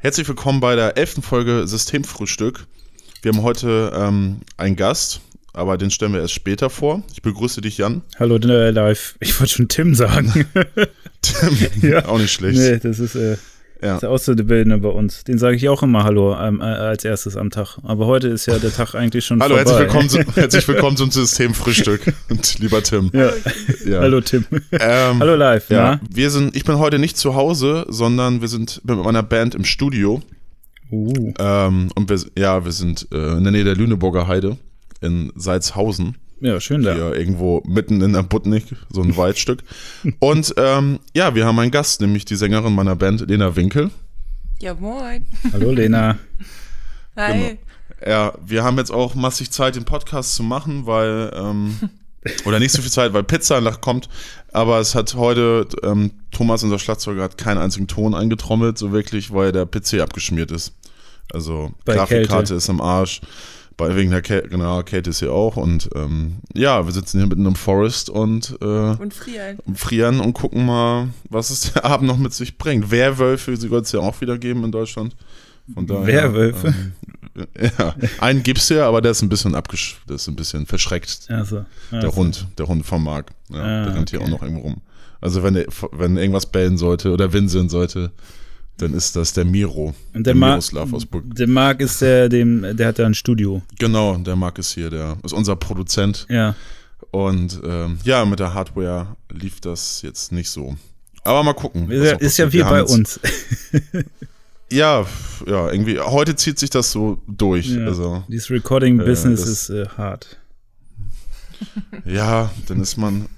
Herzlich willkommen bei der elften Folge Systemfrühstück. Wir haben heute ähm, einen Gast, aber den stellen wir erst später vor. Ich begrüße dich, Jan. Hallo, äh, live. Ich wollte schon Tim sagen. Tim, ja. auch nicht schlecht. Nee, das ist, äh, ja. Ist der Auszubildende bei uns. Den sage ich auch immer Hallo ähm, äh, als erstes am Tag. Aber heute ist ja der Tag eigentlich schon Hallo, vorbei. Herzlich willkommen, zu, herzlich willkommen zum Systemfrühstück. Und lieber Tim. Ja. ja. Hallo Tim. Ähm, Hallo live. Ja. Wir sind, ich bin heute nicht zu Hause, sondern wir sind mit meiner Band im Studio. Uh. Ähm, und wir, ja, wir sind äh, in der Nähe der Lüneburger Heide in Salzhausen. Ja, schön da. Hier irgendwo mitten in der Butnik, so ein Waldstück. Und ähm, ja, wir haben einen Gast, nämlich die Sängerin meiner Band, Lena Winkel. Ja, moin. Hallo, Lena. Hi. Genau. Ja, wir haben jetzt auch massig Zeit, den Podcast zu machen, weil, ähm, oder nicht so viel Zeit, weil Pizza kommt. Aber es hat heute, ähm, Thomas, unser Schlagzeuger, hat keinen einzigen Ton eingetrommelt, so wirklich, weil der PC abgeschmiert ist. Also, Bei Grafikkarte Kälte. ist im Arsch. Bei, wegen der Kälte, genau, Kate ist hier auch. Und ähm, ja, wir sitzen hier mitten im Forest und, äh, und frieren. frieren und gucken mal, was es der Abend noch mit sich bringt. Werwölfe, sie wird es ja auch wieder geben in Deutschland. Von daher, Werwölfe? Ähm, ja, einen gibt's ja, aber der ist ein bisschen abgesch der ist ein bisschen verschreckt. Also, also. Der Hund, der Hund vom Marc. Ja, ah, der rennt okay. hier auch noch irgendwo rum. Also wenn, wenn irgendwas bellen sollte oder winseln sollte, dann ist das der Miro. Und der, der Miroslav aus Burg. Der Marc ist der, dem, der hat da ein Studio. Genau, der Marc ist hier, der ist unser Produzent. Ja. Und ähm, ja, mit der Hardware lief das jetzt nicht so. Aber mal gucken. Ist, ist ja wie bei uns. ja, ja, irgendwie. Heute zieht sich das so durch. Ja, also, dieses Recording-Business äh, ist äh, hart. Ja, dann ist man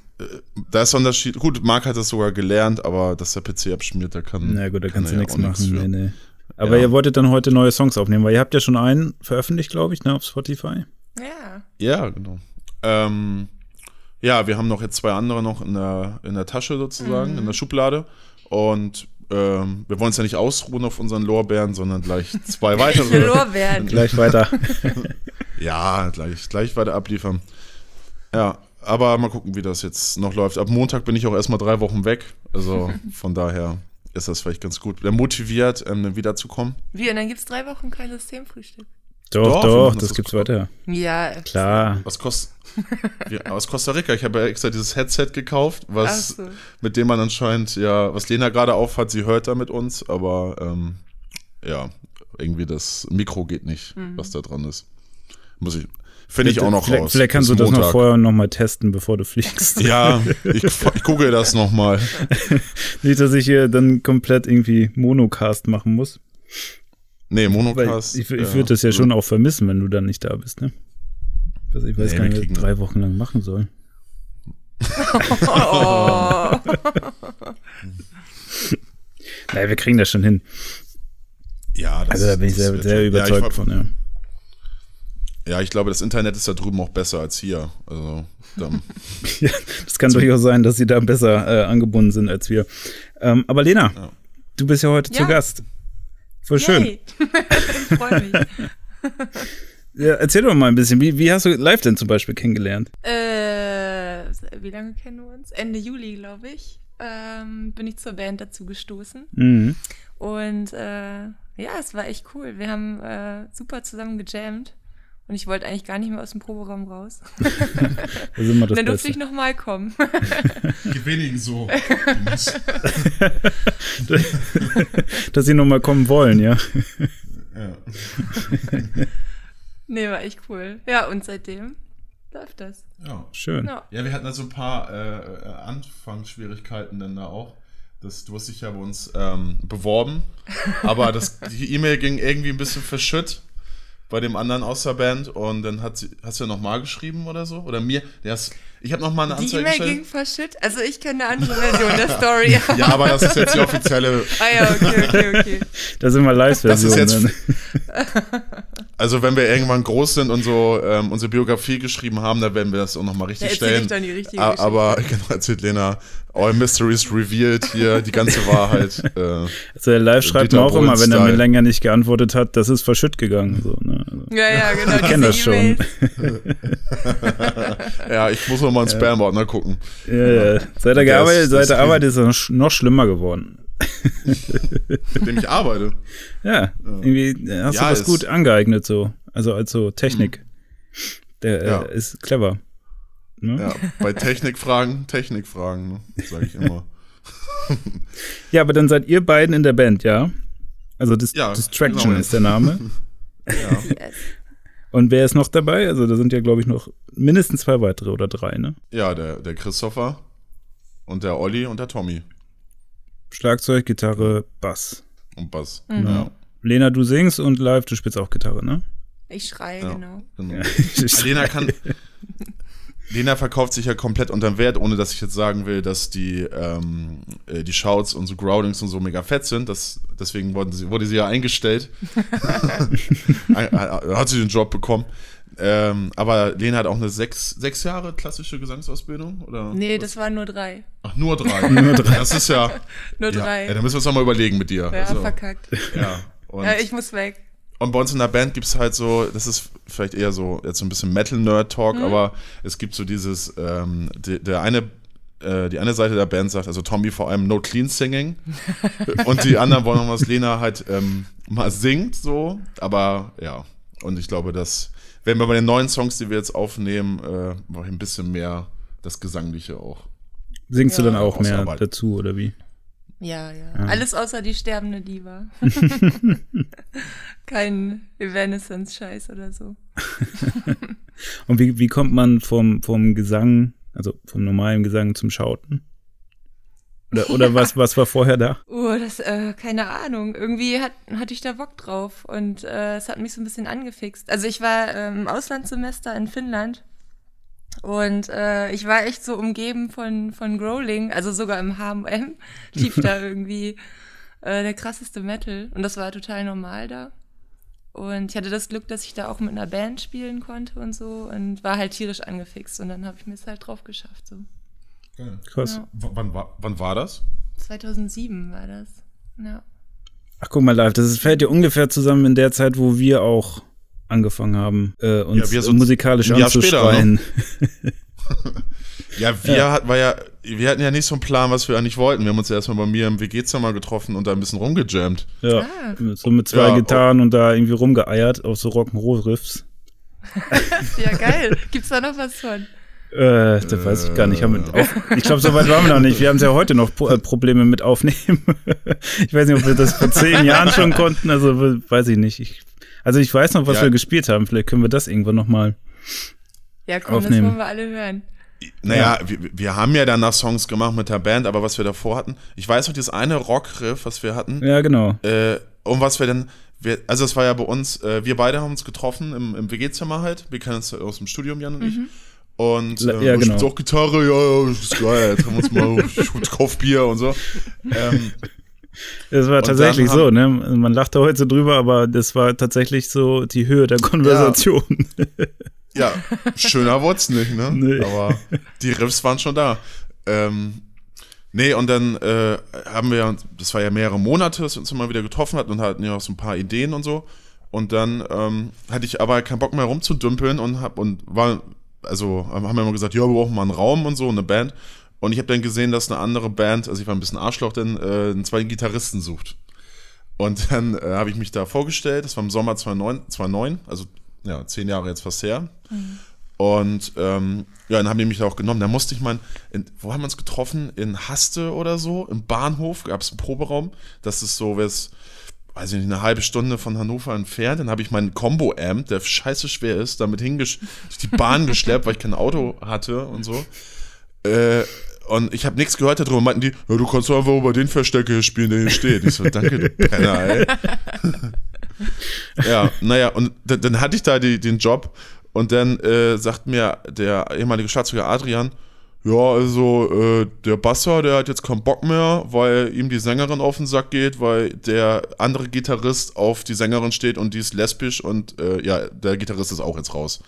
da ist Unterschied. Gut, Marc hat das sogar gelernt, aber dass der PC abschmiert, da kann. Na gut, da kannst du ja nichts machen. Nee, nee. Aber ja. ihr wolltet dann heute neue Songs aufnehmen, weil ihr habt ja schon einen veröffentlicht, glaube ich, ne, auf Spotify. Ja. Ja, genau. Ähm, ja, wir haben noch jetzt zwei andere noch in der, in der Tasche sozusagen, mhm. in der Schublade. Und ähm, wir wollen es ja nicht ausruhen auf unseren Lorbeeren, sondern gleich zwei weitere. Lorbeeren. gleich weiter. ja, gleich, gleich weiter abliefern. Ja, aber mal gucken, wie das jetzt noch läuft. Ab Montag bin ich auch erstmal drei Wochen weg. Also von daher ist das vielleicht ganz gut. Wer motiviert, ähm, wiederzukommen. Wie, und dann gibt es drei Wochen kein Systemfrühstück. Doch, doch, doch das, das gibt's weiter. Ja, klar. Was kostet aus Costa Rica? Ich habe ja extra dieses Headset gekauft, was so. mit dem man anscheinend, ja, was Lena gerade aufhat, sie hört da mit uns, aber ähm, ja, irgendwie das Mikro geht nicht, mhm. was da dran ist. Muss ich, Finde ich auch noch vielleicht, raus. Vielleicht kannst du das Montag. noch vorher noch mal testen, bevor du fliegst. Ja, ich, ich gucke das noch mal. Nicht, dass ich hier dann komplett irgendwie Monocast machen muss. Nee, Monocast. Weil ich, ich würde das ja schon auch vermissen, wenn du dann nicht da bist, ne? Also ich weiß nee, gar nicht, was ich drei Wochen lang machen soll. Oh. naja, wir kriegen das schon hin. Ja, das Also da bin ich sehr, sehr überzeugt ja, von, ja. Ja, ich glaube, das Internet ist da drüben auch besser als hier. Also, ja, das kann durchaus sein, dass sie da besser äh, angebunden sind als wir. Ähm, aber Lena, ja. du bist ja heute ja. zu Gast. Voll schön. ich freue mich. ja, erzähl doch mal ein bisschen, wie, wie hast du live denn zum Beispiel kennengelernt? Äh, wie lange kennen wir uns? Ende Juli, glaube ich, ähm, bin ich zur Band dazu gestoßen. Mhm. Und äh, ja, es war echt cool. Wir haben äh, super zusammen gejammt. Und ich wollte eigentlich gar nicht mehr aus dem Proberaum raus. das ist immer das Dann durfte ich nochmal kommen. Geht wenigen so. Dass sie nochmal kommen wollen, ja. ja. nee, war echt cool. Ja, und seitdem läuft das. Ja. Schön. Ja, ja wir hatten da so ein paar äh, Anfangsschwierigkeiten dann da auch. Das, du hast dich ja bei uns ähm, beworben, aber das, die E-Mail ging irgendwie ein bisschen verschütt bei dem anderen aus der Band und dann hat sie, hast du ja nochmal geschrieben oder so? Oder mir? Ist, ich habe nochmal eine Anzeige Die E-Mail ging verschütt? Also ich kenne eine andere Version der Story. ja, aber das ist jetzt die offizielle. ah ja, okay, okay, okay. Da sind wir Live-Version. Das ist jetzt, also wenn wir irgendwann groß sind und so ähm, unsere Biografie geschrieben haben, dann werden wir das auch nochmal richtig da stellen. Ich dann die richtige aber genau, erzählt Lena, all mysteries revealed hier, die ganze Wahrheit. Äh, also der Live schreibt mir auch immer, wenn er mir länger nicht geantwortet hat, das ist verschütt gegangen. So, ne? also, ja, ja, genau. Ich kenne das schon. ja, ich muss noch mal einen Spam-Ordner gucken. Ja, ja. Seit der, gearbeitet, seit der Arbeit ist es noch schlimmer geworden. mit dem ich arbeite. Ja, irgendwie hast ja, du das gut angeeignet so. Also als so Technik. Der ja. äh, ist clever. Ne? Ja, bei Technikfragen, Technikfragen, ne? sage ich immer. ja, aber dann seid ihr beiden in der Band, ja? Also Dis ja, Distraction genau. ist der Name. ja. Und wer ist noch dabei? Also da sind ja, glaube ich, noch mindestens zwei weitere oder drei, ne? Ja, der, der Christopher und der Olli und der Tommy. Schlagzeug, Gitarre, Bass. Und Bass, mhm. ja. Lena, du singst und live, du spielst auch Gitarre, ne? Ich schreie, ja, genau. genau. Ja. Lena kann, Lena verkauft sich ja komplett unter Wert, ohne dass ich jetzt sagen will, dass die, ähm, äh, die Shouts und so Growlings und so mega fett sind. Das, deswegen wurde sie, wurde sie ja eingestellt. hat sie den Job bekommen. Ähm, aber Lena hat auch eine sechs, sechs Jahre klassische Gesangsausbildung? Oder nee, was? das waren nur drei. Ach, nur drei. nur drei. Das ist ja. Nur drei. Ja, dann müssen wir es nochmal überlegen mit dir. Ja, also, verkackt. Ja, ja, ich muss weg. Und bei uns in der Band gibt es halt so, das ist vielleicht eher so jetzt so ein bisschen Metal-Nerd-Talk, mhm. aber es gibt so dieses, ähm, die, der eine, äh, die eine Seite der Band sagt, also Tommy vor allem No Clean Singing und die anderen wollen noch, was Lena halt ähm, mal singt, so, aber ja, und ich glaube, dass, wenn wir bei den neuen Songs, die wir jetzt aufnehmen, äh, ein bisschen mehr das Gesangliche auch. Singst ja. du dann auch mehr dazu, oder wie? Ja, ja, ja. Alles außer die sterbende Diva. Kein Evanescence-Scheiß oder so. Und wie, wie kommt man vom, vom Gesang, also vom normalen Gesang zum Schauten? Oder, oder ja. was, was war vorher da? Oh, das, äh, keine Ahnung. Irgendwie hat, hatte ich da Bock drauf und äh, es hat mich so ein bisschen angefixt. Also ich war äh, im Auslandssemester in Finnland und äh, ich war echt so umgeben von, von Growling, also sogar im HM lief da irgendwie äh, der krasseste Metal. Und das war total normal da. Und ich hatte das Glück, dass ich da auch mit einer Band spielen konnte und so und war halt tierisch angefixt. Und dann habe ich mir es halt drauf geschafft. So. Geil. Krass. Ja. Wann, war, wann war das? 2007 war das. Ja. Ach, guck mal, live, das fällt dir ungefähr zusammen in der Zeit, wo wir auch angefangen haben, äh, uns ja, so musikalisch anzuschreien. Ne? ja, wir ja. hatten ja, wir hatten ja nicht so einen Plan, was wir eigentlich wollten. Wir haben uns erstmal bei mir im WG-Zimmer getroffen und da ein bisschen rumgejammt. Ja, ah. so mit zwei ja, Gitarren und da irgendwie rumgeeiert auf so Rock'n'Roll-Riffs. ja, geil. Gibt's da noch was von? Äh, das weiß ich gar nicht. ich glaube, so weit waren wir noch nicht. Wir haben ja heute noch äh, Probleme mit Aufnehmen. ich weiß nicht, ob wir das vor zehn Jahren schon konnten. Also weiß ich nicht. Ich also ich weiß noch, was ja. wir gespielt haben. Vielleicht können wir das irgendwann noch mal Ja, komm, aufnehmen. das wollen wir alle hören. Naja, ja. wir, wir haben ja danach Songs gemacht mit der Band, aber was wir davor hatten, ich weiß noch, dieses eine Rockriff, was wir hatten. Ja, genau. Äh, und was wir dann, wir, also es war ja bei uns, äh, wir beide haben uns getroffen im, im WG-Zimmer halt. Wir kennen uns aus dem Studium, Jan und ich. Und äh, ja, genau. auch Gitarre, ja, ja, ist geil, jetzt haben wir uns mal, ich kauf Bier und so. Ähm, das war tatsächlich so, ne? Man lachte heute so drüber, aber das war tatsächlich so die Höhe der Konversation. Ja, ja schöner wurde nicht, ne? Nee. Aber die Riffs waren schon da. Ähm, nee, und dann äh, haben wir, das war ja mehrere Monate, dass wir uns immer wieder getroffen hatten und hatten ja auch so ein paar Ideen und so. Und dann ähm, hatte ich aber keinen Bock mehr rumzudümpeln und hab und war, also haben wir immer gesagt, ja, wir brauchen mal einen Raum und so, eine Band. Und ich habe dann gesehen, dass eine andere Band, also ich war ein bisschen Arschloch, denn äh, einen zweiten Gitarristen sucht. Und dann äh, habe ich mich da vorgestellt, das war im Sommer 2009, 2009 also ja, zehn Jahre jetzt fast her. Mhm. Und ähm, ja, dann haben die mich da auch genommen. Da musste ich mal, in, wo haben wir uns getroffen? In Haste oder so, im Bahnhof gab es einen Proberaum. Das ist so, weiß ich nicht, eine halbe Stunde von Hannover entfernt. Dann habe ich meinen Combo-Amp, der scheiße schwer ist, damit hingesch die Bahn geschleppt, weil ich kein Auto hatte und so. Äh, und ich habe nichts gehört darüber. Meinten die, ja, du kannst doch einfach über den Verstecker hier spielen, der hier steht. Ich so, danke, du Penner, ey. ja, naja, und dann, dann hatte ich da die, den Job und dann äh, sagt mir der ehemalige Schlagzeuger Adrian, ja, also äh, der Basser, der hat jetzt keinen Bock mehr, weil ihm die Sängerin auf den Sack geht, weil der andere Gitarrist auf die Sängerin steht und die ist lesbisch und äh, ja, der Gitarrist ist auch jetzt raus.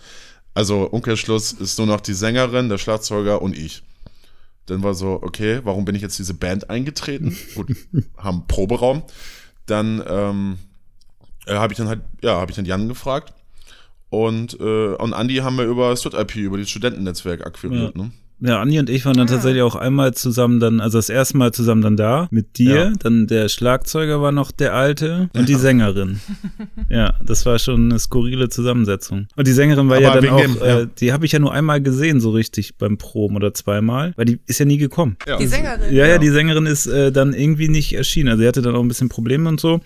Also Umkehrschluss ist nur noch die Sängerin, der Schlagzeuger und ich. Dann war so, okay, warum bin ich jetzt diese Band eingetreten? Gut, haben Proberaum. Dann ähm, äh, habe ich dann halt, ja, habe ich dann Jan gefragt. Und, äh, und Andi haben wir über StudIP, über das Studentennetzwerk akquiriert, ja. ne? Ja, Andi und ich waren dann Ah. tatsächlich auch einmal zusammen dann, also das erste Mal zusammen dann da mit dir, Ja. dann der Schlagzeuger war noch der Alte und die Sängerin. ja, das war schon eine skurrile Zusammensetzung. Und die Sängerin war ja Aber dann wegen auch, dem- ja. äh, die habe ich ja nur einmal gesehen so richtig beim Proben oder zweimal, weil die ist ja nie gekommen. Ja. Die Sängerin. Ja, ja, Ja. die Sängerin ist äh, dann irgendwie nicht erschienen. Also sie hatte dann auch ein bisschen Probleme und so.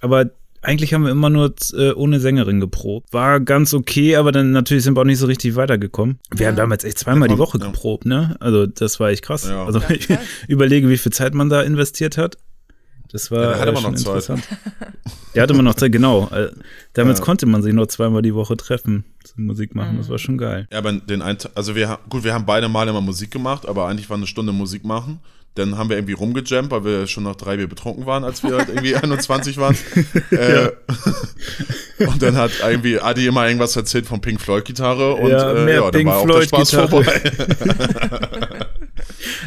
Aber eigentlich haben wir immer nur äh, ohne Sängerin geprobt. War ganz okay, aber dann natürlich sind wir auch nicht so richtig weitergekommen. Wir Ja. haben damals echt zweimal die Ja, Woche ja. geprobt, ne? Also das war echt krass. Ja. Also Ja, ich krass. überlege, wie viel Zeit man da investiert hat. Das war Ja, hatte äh, man schon noch Zeit. interessant. Der hatte man noch Zeit, genau. Äh, damals Ja. konnte man sich nur zweimal die Woche treffen zum Musik machen. Das war schon geil. Ja, aber den einen, also wir, gut, wir haben beide Mal immer Musik gemacht, aber eigentlich war eine Stunde Musik machen. Dann haben wir irgendwie rumgejammt, weil wir schon nach drei Bier betrunken waren, als wir halt irgendwie 21 waren. äh, und dann hat irgendwie Adi immer irgendwas erzählt von Pink Floyd Gitarre und Ja, äh, ja, dann Pink war auch der Spaß vorbei.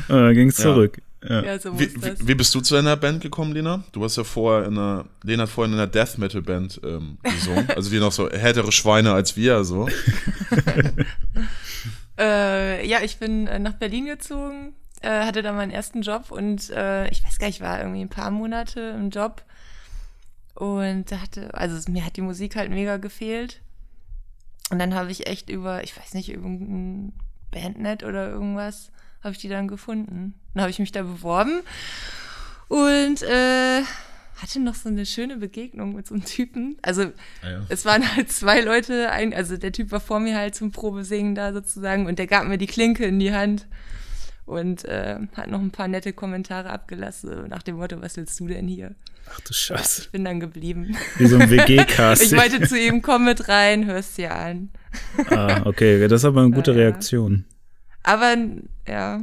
Und dann ging es Ja. zurück. Ja. Ja, so Wie, wie, wie bist du zu deiner Band gekommen, Lena? Du hast ja vorher in einer, Lena hat vorher in einer Death Metal Band ähm, gesungen. Also die noch so härtere Schweine als wir, so. Äh, ja, ich bin äh, nach Berlin gezogen, äh, hatte da meinen ersten Job und äh, ich weiß gar nicht, ich war irgendwie ein paar Monate im Job und da hatte, also mir hat die Musik halt mega gefehlt. Und dann habe ich echt über, ich weiß nicht, irgendein Bandnet oder irgendwas, habe ich die dann gefunden. Dann habe ich mich da beworben und äh, hatte noch so eine schöne Begegnung mit so einem Typen. Also Ah, ja. es waren halt zwei Leute, ein, also der Typ war vor mir halt zum Probesingen da sozusagen und der gab mir die Klinke in die Hand und äh, hat noch ein paar nette Kommentare abgelassen nach dem Motto, was willst du denn hier? Ach du Ja, Scheiße. ich bin dann geblieben. Wie so ein Ich WG-Casting. meinte zu ihm, komm mit rein, hörst dir an. ah, okay, das ist aber eine gute Ja, ja. Reaktion. Aber ja,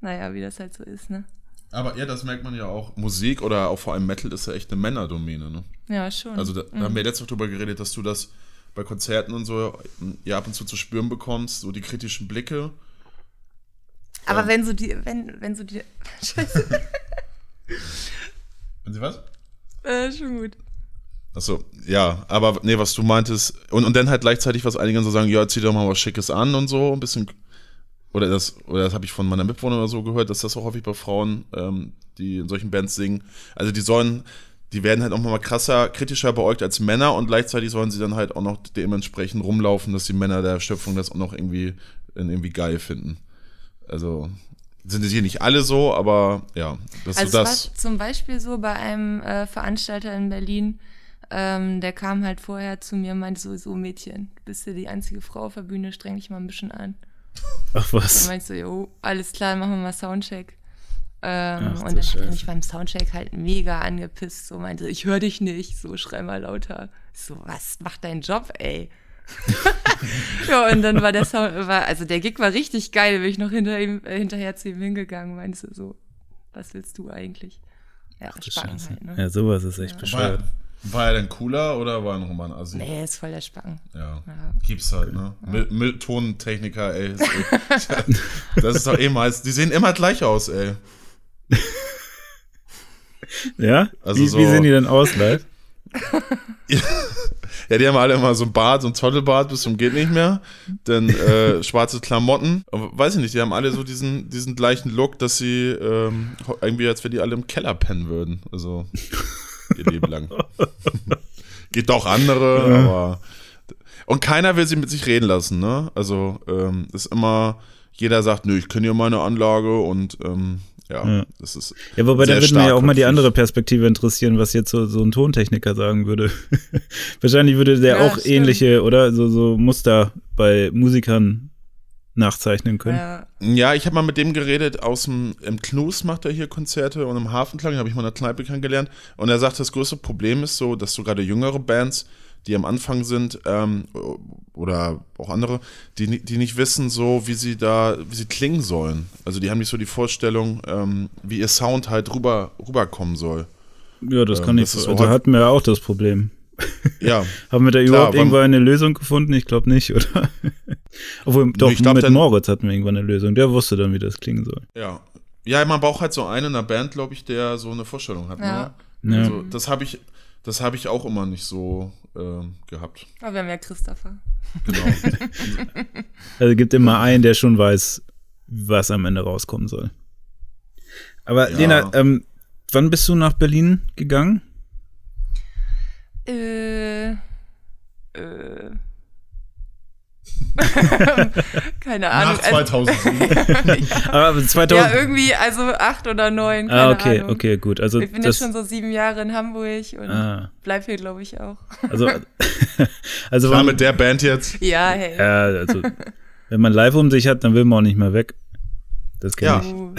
naja, wie das halt so ist, ne? Aber ja, das merkt man ja auch. Musik oder auch vor allem Metal ist ja echt eine Männerdomäne, ne? Ja, schon. Also da, da haben wir letztes Mal drüber geredet, dass du das bei Konzerten und so ja ab und zu zu spüren bekommst, so die kritischen Blicke. Aber ja. wenn so die, wenn, wenn so die, scheiße, Wenn sie was? äh, schon gut. Achso, ja, aber nee, was du meintest, und, und dann halt gleichzeitig, was einige so sagen, ja, zieh doch mal was Schickes an und so, ein bisschen, oder das, oder das habe ich von meiner Mitbewohnerin oder so gehört, dass das auch häufig bei Frauen, ähm, die in solchen Bands singen, also die sollen, die werden halt auch mal krasser, kritischer beäugt als Männer und gleichzeitig sollen sie dann halt auch noch dementsprechend rumlaufen, dass die Männer der Schöpfung das auch noch irgendwie, irgendwie geil finden. Also, sind hier nicht alle so, aber ja, das Also ist so es das. war zum Beispiel so bei einem äh, Veranstalter in Berlin, ähm, der kam halt vorher zu mir und meinte so, so Mädchen, du bist ja die einzige Frau auf der Bühne, streng dich mal ein bisschen an. Ach Dann was. meinte ich so, jo, alles klar, machen wir mal Soundcheck. Ähm, Ach, du und dann hat er Scheiße. mich beim Soundcheck halt mega angepisst, so meinte, ich höre dich nicht, so schrei mal lauter. Ich so, was macht dein Job, ey? ja, und dann war der Sound, war, also der Gig war richtig geil, bin ich noch hinter ihm, äh, hinterher zu ihm hingegangen, meinte so, so, was willst du eigentlich? Ja, Du Spacken halt, ne? Ja, sowas ist echt Ja. War, bescheuert. war er denn cooler oder war er noch mal ein Assi? Nee, ist voll der Spacken. Ja. Ja. Gibt's halt, ne? Müll, Mülltontechniker, ey. Ist eh- das ist doch eh meist. Die sehen immer gleich aus, ey. Ja? Also wie, so- wie sehen die denn aus live? Ja, die haben alle immer so ein Bart, so ein Zottelbart bis zum geht nicht mehr. Dann äh, schwarze Klamotten. Aber weiß ich nicht, die haben alle so diesen, diesen gleichen Look, dass sie ähm, irgendwie, als wenn die alle im Keller pennen würden. Also ihr Leben lang. Geht doch andere, Ja. aber. Und keiner will sie mit sich reden lassen, ne? Also, ähm, ist immer, jeder sagt, nö, ich kenne ja meine Anlage und ähm, ja, Ja. das ist. Ja, wobei da würde mir ja auch mal die andere Perspektive interessieren, was jetzt so, so ein Tontechniker sagen würde. Wahrscheinlich würde der Ja, auch stimmt. ähnliche, oder? So, so Muster bei Musikern nachzeichnen können. Ja, Ja, ich habe mal mit dem geredet aus dem im Knus macht er hier Konzerte und im Hafenklang habe ich mal in der Kneipe kennengelernt und er sagt, das größte Problem ist so, dass so gerade jüngere Bands, die am Anfang sind ähm, oder auch andere, die, die nicht wissen so, wie sie da, wie sie klingen sollen. Also die haben nicht so die Vorstellung, ähm, wie ihr Sound halt rüber rüberkommen soll. Ja, das Ähm, kann das ich. ist so Also hatten wir ja auch das Problem. Ja, Haben wir da Klar, überhaupt aber- irgendwann eine Lösung gefunden? Ich glaube nicht, oder? Obwohl, doch, ich glaub, mit dann- Moritz hatten wir irgendwann eine Lösung. Der wusste dann, wie das klingen soll. ja. Ja, man braucht halt so einen in der Band, glaube ich, der so eine Vorstellung hat. Ja. Ne? Ja. Also, das habe ich, das habe ich auch immer nicht so ähm, gehabt. aber wir haben ja Christopher. Genau. Also gibt immer einen, der schon weiß, was am Ende rauskommen soll. Aber ja. Lena, ähm, wann bist du nach Berlin gegangen? Äh, äh, keine Ahnung. Nach 2007. Aber 2000 ja, irgendwie, also acht oder neun. Keine ah, okay, Ahnung. okay, gut. Also ich bin jetzt schon so sieben Jahre in Hamburg und ah. bleib hier, glaube ich, auch. Also, also Klar, mit der Band jetzt. Ja, hey. Ja, also, wenn man live um sich hat, dann will man auch nicht mehr weg. Das kenne Ja. ich. Uh,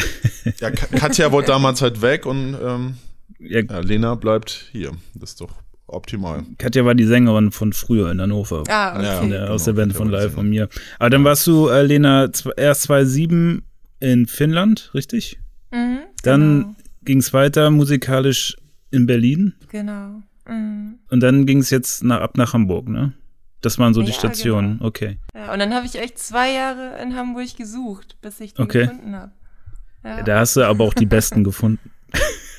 Ja, Ka- Katja wollte damals halt weg und ähm, Ja, ja, Lena bleibt hier. Das ist doch optimal. Katja war die Sängerin von früher in Hannover. Ah, okay. Ja. Von der, aus der genau, Band von Live die von mir. Aber dann warst du, äh, Lena, erst 2007 in Finnland, richtig? Mhm, Dann ging es weiter musikalisch in Berlin Genau. genau. Mhm. und dann ging es jetzt nach, ab nach Hamburg, ne? Das waren so die Ja, Stationen, genau. okay. Ja, und dann habe ich echt zwei Jahre in Hamburg gesucht, bis ich den Okay. gefunden habe. Ja. Da hast du aber auch die besten gefunden.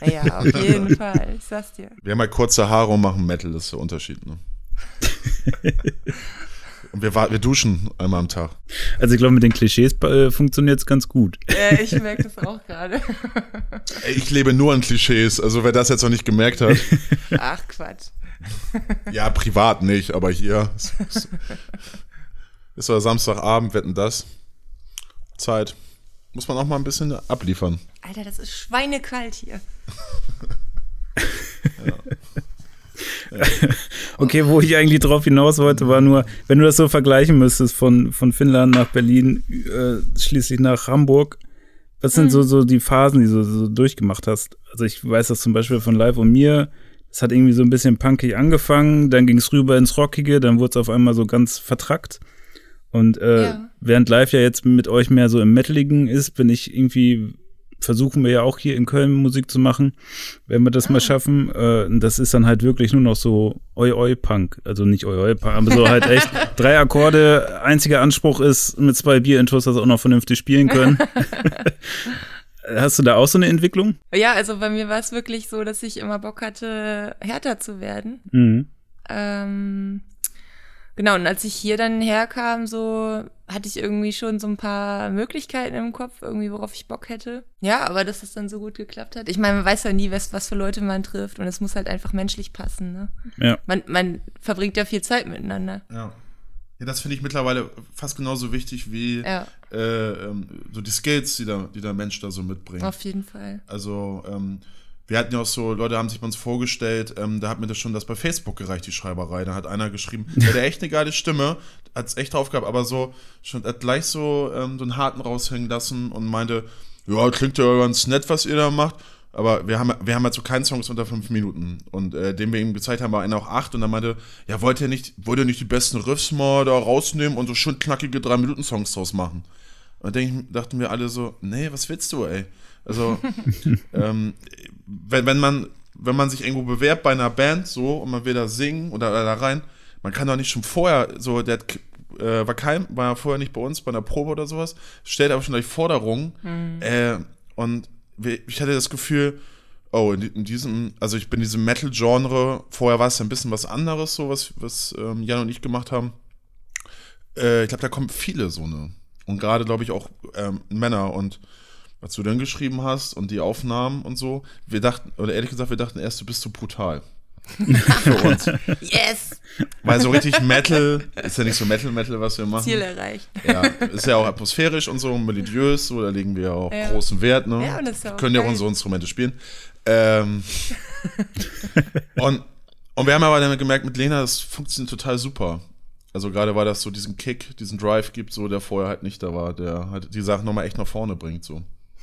Ja, auf jeden Fall. Ich sag's dir. Wir haben halt kurze Haare und machen Metal, das ist der Unterschied, ne? und wir, wir duschen einmal am Tag. Also ich glaube, mit den Klischees äh, funktioniert es ganz gut. Äh, ich merke das auch gerade. Ich lebe nur an Klischees, also wer das jetzt noch nicht gemerkt hat. Ach, Quatsch. Ja, privat nicht, aber hier ist, ist, Samstagabend, wetten das. Zeit. Muss man auch mal ein bisschen abliefern. Alter, das ist schweinekalt hier. Okay, wo ich eigentlich drauf hinaus wollte, war nur, wenn du das so vergleichen müsstest von, von Finnland nach Berlin, äh, schließlich nach Hamburg, was sind so, so die Phasen, die du so durchgemacht hast? Also ich weiß das zum Beispiel von Live und mir, es hat irgendwie so ein bisschen punkig angefangen, dann ging es rüber ins Rockige, dann wurde es auf einmal so ganz vertrackt. Und äh, Ja. während Live ja jetzt mit euch mehr so im Metaligen ist, bin ich irgendwie, versuchen wir ja auch hier in Köln Musik zu machen, wenn wir das mal schaffen. Äh, das ist dann halt wirklich nur noch so Oi-Oi-Punk. Also nicht Oi-Oi-Punk, aber so halt echt drei Akkorde. Einziger Anspruch ist, mit zwei Bier-Intos das auch noch vernünftig spielen können. Hast du da auch so eine Entwicklung? Ja, also bei mir war es wirklich so, dass ich immer Bock hatte, härter zu werden. Mhm. Ähm, genau, und als ich hier dann herkam, so hatte ich irgendwie schon so ein paar Möglichkeiten im Kopf, irgendwie worauf ich Bock hätte. Ja, aber dass es dann so gut geklappt hat. Ich meine, man weiß ja nie, was, was für Leute man trifft und es muss halt einfach menschlich passen. Ne? Ja. Man, man verbringt ja viel Zeit miteinander. Ja. Ja, das finde ich mittlerweile fast genauso wichtig wie Ja, äh, ähm, so die Skills, die der, die der Mensch da so mitbringt. auf jeden Fall. Also, ähm, wir hatten ja auch so, Leute haben sich bei uns vorgestellt, ähm, da hat mir das schon das bei Facebook gereicht, die Schreiberei. Da hat einer geschrieben, der hat echt eine geile Stimme, hat es echt drauf gehabt, aber so, schon hat gleich so, ähm, so einen harten raushängen lassen und meinte, ja, klingt ja ganz nett, was ihr da macht. Aber wir haben, wir haben halt so keinen Songs unter fünf Minuten. Und äh, den wir ihm gezeigt haben, war einer auch acht. Und dann meinte, ja, wollt ihr nicht, wollt ihr nicht die besten Riffs mal da rausnehmen und so schön knackige drei Minuten Songs draus machen? Und dann dachten wir alle so, nee, was willst du, ey? Also, ähm, wenn, wenn man, wenn man sich irgendwo bewerbt bei einer Band so und man will da singen oder, oder da rein, man kann doch nicht schon vorher so, der hat, äh, war kein, war vorher nicht bei uns bei einer Probe oder sowas, stellt aber schon gleich Forderungen. Äh, und ich hatte das Gefühl, oh, in, in diesem, also ich bin in diesem Metal-Genre, vorher war es ja ein bisschen was anderes, so was, was ähm, Jan und ich gemacht haben. Äh, ich glaube, da kommen viele so eine. Und gerade, glaube ich, auch ähm, Männer und was du dann geschrieben hast und die Aufnahmen und so, wir dachten, oder ehrlich gesagt, wir dachten erst, du bist so brutal. Für uns. Yes! Weil so richtig Metal, ist ja nicht so Metal-Metal, was wir machen. Ziel erreicht. Ja, ist ja auch atmosphärisch und so, melodiös, so, da legen wir ja auch Ja. großen Wert, ne? Ja, und das ist auch Können ja auch unsere Instrumente spielen. Ähm, und, und wir haben aber dann gemerkt, mit Lena, das funktioniert total super. Also gerade weil das so diesen Kick, diesen Drive gibt, so der vorher halt nicht da war, der halt die Sachen nochmal echt nach vorne bringt, so.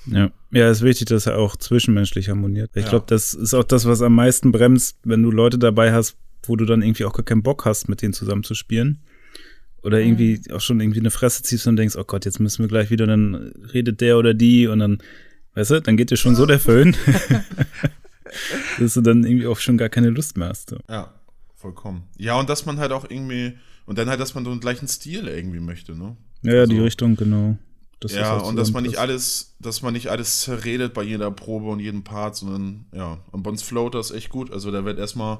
Ja. ja, ist wichtig, dass er auch zwischenmenschlich harmoniert. Ich Ja. glaube, das ist auch das, was am meisten bremst, wenn du Leute dabei hast, wo du dann irgendwie auch gar keinen Bock hast, mit denen zusammen zu spielen. Oder irgendwie auch schon irgendwie eine Fresse ziehst und denkst, oh Gott, jetzt müssen wir gleich wieder, dann redet der oder die und dann, weißt du, dann geht dir schon so der Föhn, dass du dann irgendwie auch schon gar keine Lust mehr hast. So. Ja, vollkommen. Ja, und dass man halt auch irgendwie, und dann halt, dass man so einen gleichen Stil irgendwie möchte, ne? Ja, ja, die Also- Richtung, genau. Das ja, auch und dass man nicht alles, dass man nicht alles zerredet bei jeder Probe und jedem Part, sondern ja, und bei uns float das echt gut. Also da wird erstmal,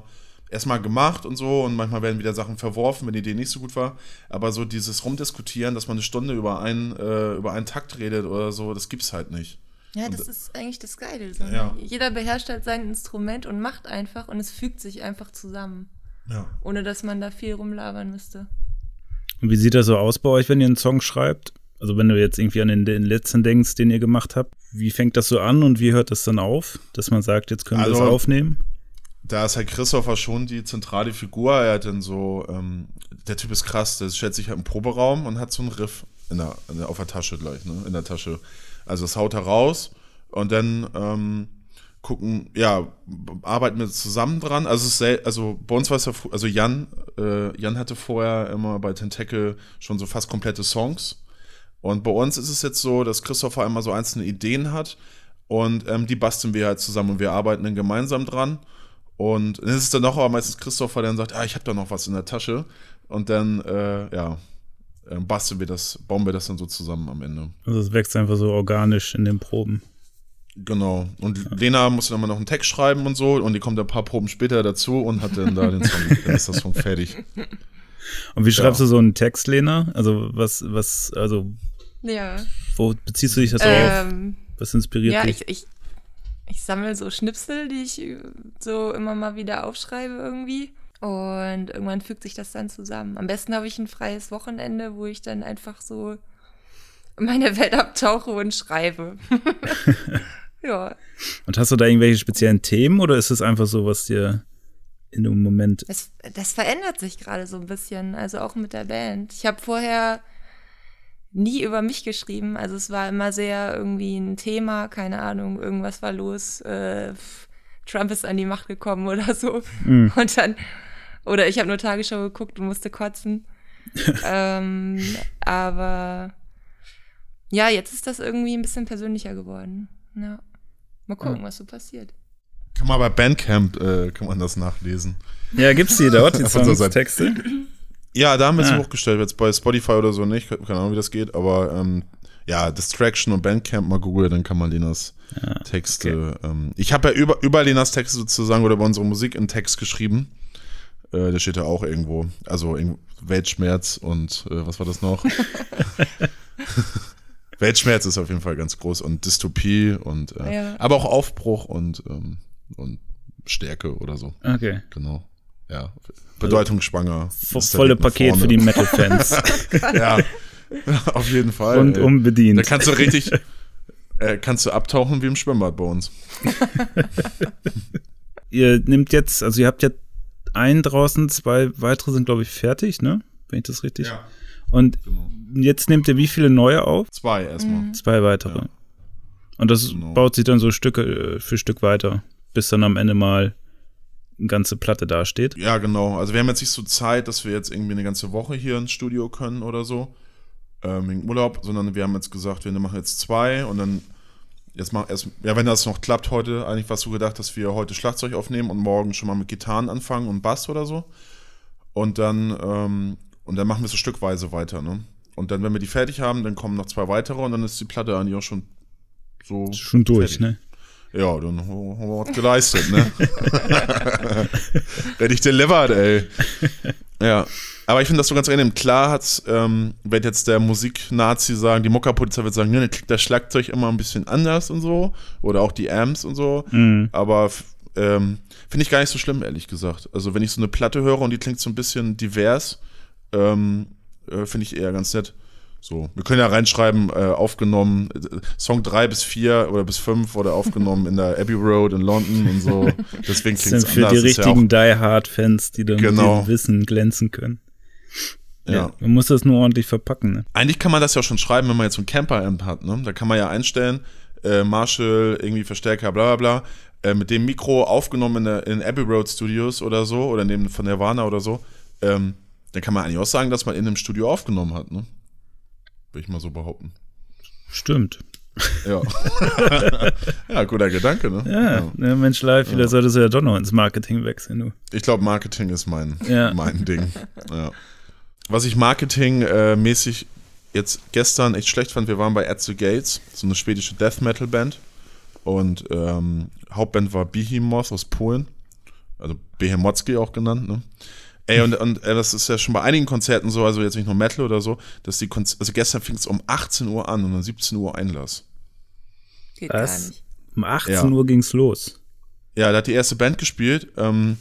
erstmal gemacht und so und manchmal werden wieder Sachen verworfen, wenn die Idee nicht so gut war. Aber so dieses Rumdiskutieren, dass man eine Stunde über einen, äh, über einen Takt redet oder so, das gibt's halt nicht. Ja, das Und- ist eigentlich das Geile. So. Ja. Jeder beherrscht halt sein Instrument und macht einfach und es fügt sich einfach zusammen. Ja. Ohne dass man da viel rumlabern müsste. Und wie sieht das so aus bei euch, wenn ihr einen Song schreibt? Also wenn du jetzt irgendwie an den, den letzten denkst, den ihr gemacht habt, wie fängt das so an und wie hört das dann auf, dass man sagt, jetzt können wir Also- das aufnehmen? Da ist halt Christopher schon die zentrale Figur. Er hat dann so, ähm, der Typ ist krass, der stellt sich halt im Proberaum und hat so einen Riff in der, in der, auf der Tasche gleich, ne? In der Tasche. Also das haut er raus und dann ähm, gucken, ja, arbeiten wir zusammen dran. Also, ist also bei uns war es ja, also Jan, äh, Jan hatte vorher immer bei Tentacle schon so fast komplette Songs. Und bei uns ist es jetzt so, dass Christopher einmal so einzelne Ideen hat und ähm, die basteln wir halt zusammen und wir arbeiten dann gemeinsam dran. Und dann ist es dann auch aber meistens Christopher, der dann sagt, ah, ich habe da noch was in der Tasche. Und dann, äh, ja, ähm, basteln wir das, bauen wir das dann so zusammen am Ende. Also es wächst einfach so organisch in den Proben. Genau. Und Lena muss dann immer noch einen Text schreiben und so. Und die kommt ein paar Proben später dazu und hat dann da den Song. dann ist der Song fertig. Und wie schreibst du so einen Text, Lena? Also was, was, also Ja. wo beziehst du dich das auf? Ähm, Was inspiriert ja, dich? ich, ich, ich sammle so Schnipsel, die ich äh, so immer mal wieder aufschreibe irgendwie. Und irgendwann fügt sich das dann zusammen. Am besten habe ich ein freies Wochenende, wo ich dann einfach so in meine Welt abtauche und schreibe. ja. Und hast du da irgendwelche speziellen Themen oder ist es einfach so, was dir in dem Moment Das, das verändert sich gerade so ein bisschen, also auch mit der Band. Ich habe vorher nie über mich geschrieben, also es war immer sehr irgendwie ein Thema, keine Ahnung, irgendwas war los, äh, Trump ist an die Macht gekommen oder so. Mhm. Und dann, oder ich habe nur Tagesschau geguckt und musste kotzen. ähm, aber ja, jetzt ist das irgendwie ein bisschen persönlicher geworden. Ja. Mal gucken, was so passiert. Kann man bei Bandcamp, äh, kann man das nachlesen. Ja, gibt's die dort, die Seite. Songtexte? Ja, da haben wir sie Ah. hochgestellt. Jetzt bei Spotify oder so nicht. Keine Ahnung, wie das geht. Aber ähm, ja, Distraction und Bandcamp mal googeln, dann kann man Lenas Texte. Ähm, ich habe ja über, über Lenas Texte sozusagen oder über unsere Musik einen Text geschrieben. Äh, der steht da auch irgendwo. Also irgendwo Weltschmerz und äh, was war das noch? Weltschmerz ist auf jeden Fall ganz groß und Dystopie und äh, Ja. aber auch Aufbruch und, ähm, und Stärke oder so. Okay. Genau. Ja. Bedeutungsschwanger. Der Volle Paket vorne. für die Metal-Fans. Ja, auf jeden Fall. Und ey. unbedient. Da kannst du richtig, äh, kannst du abtauchen wie im Schwimmbad bei uns. ihr nehmt jetzt, also ihr habt ja einen draußen, zwei weitere sind, glaube ich, fertig, ne? Wenn ich das richtig. Und genau. jetzt nehmt ihr wie viele neue auf? Zwei erstmal. Zwei weitere. Ja. Und das Genau. baut sich dann so Stücke äh, für Stück weiter, bis dann am Ende mal ganze Platte dasteht. Ja, genau. Also wir haben jetzt nicht so Zeit, dass wir jetzt irgendwie eine ganze Woche hier ins Studio können oder so. Ähm, wegen Urlaub, sondern wir haben jetzt gesagt, wir machen jetzt zwei und dann jetzt mal erst, ja, wenn das noch klappt heute, eigentlich warst du gedacht, dass wir heute Schlagzeug aufnehmen und morgen schon mal mit Gitarren anfangen und Bass oder so. Und dann, ähm, und dann machen wir so stückweise weiter, ne? Und dann, wenn wir die fertig haben, dann kommen noch zwei weitere und dann ist die Platte eigentlich auch schon so. Schon durch, fertig. ne? Ja, dann haben wir was geleistet, ne? Ready delivered, ey. Ja. Aber ich finde das so ganz angenehm. Klar hat's, ähm, wird jetzt der Musiknazi sagen, die Mockerpolizei wird sagen, ne, dann klingt das Schlagzeug immer ein bisschen anders und so. Oder auch die Amps und so. Mhm. Aber ähm, finde ich gar nicht so schlimm, ehrlich gesagt. Also wenn ich so eine Platte höre und die klingt so ein bisschen divers, ähm, äh, finde ich eher ganz nett. So, wir können ja reinschreiben, äh, aufgenommen, äh, Song 3 bis 4 oder bis 5 wurde aufgenommen in der Abbey Road in London und so. Deswegen Das klingt sind es für anders. die Ist ja richtigen Die Hard-Fans, die dann Genau. mit dem Wissen glänzen können. auch, ja. Man muss das nur ordentlich verpacken, ne? Eigentlich kann man das ja schon schreiben, wenn man jetzt so ein Camper-Amp hat. Ne? Da kann man ja einstellen, äh, Marshall, irgendwie Verstärker, bla bla bla. Äh, mit dem Mikro aufgenommen in, der, in Abbey Road Studios oder so, oder neben von Nirvana oder so. Ähm, dann kann man eigentlich auch sagen, dass man in einem Studio aufgenommen hat. Ne? Würde ich mal so behaupten. Stimmt. Ja. ja, guter Gedanke, ne? Ja, ne, Mensch live, vielleicht solltest du ja doch noch ins Marketing wechseln, du. Ich glaube, Marketing ist mein, Ja. mein Ding. Ja. Was ich marketingmäßig jetzt gestern echt schlecht fand, wir waren bei At the Gates, so eine schwedische Death Metal Band. Und ähm, Hauptband war Behemoth aus Polen. Also Behemotzki auch genannt, ne? Ey, und, und äh, das ist ja schon bei einigen Konzerten so, also jetzt nicht nur Metal oder so, dass die Konz also gestern fing es um 18 Uhr an und um 17 Uhr Einlass. Geht Was? Um 18 Ja. Uhr ging's los. Ja, da hat die erste Band gespielt, ähm,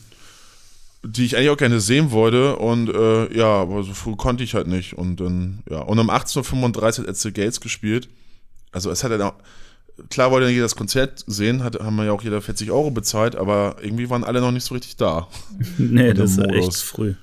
die ich eigentlich auch gerne sehen wollte und äh, ja, aber so früh konnte ich halt nicht und dann, ja, und um 18.35 Uhr hat Etzel Gates gespielt. Also es hat dann auch, klar wollte jeder das Konzert sehen, hat, haben wir ja auch jeder 40 Euro bezahlt, aber irgendwie waren alle noch nicht so richtig da. Nee, das im echt früh.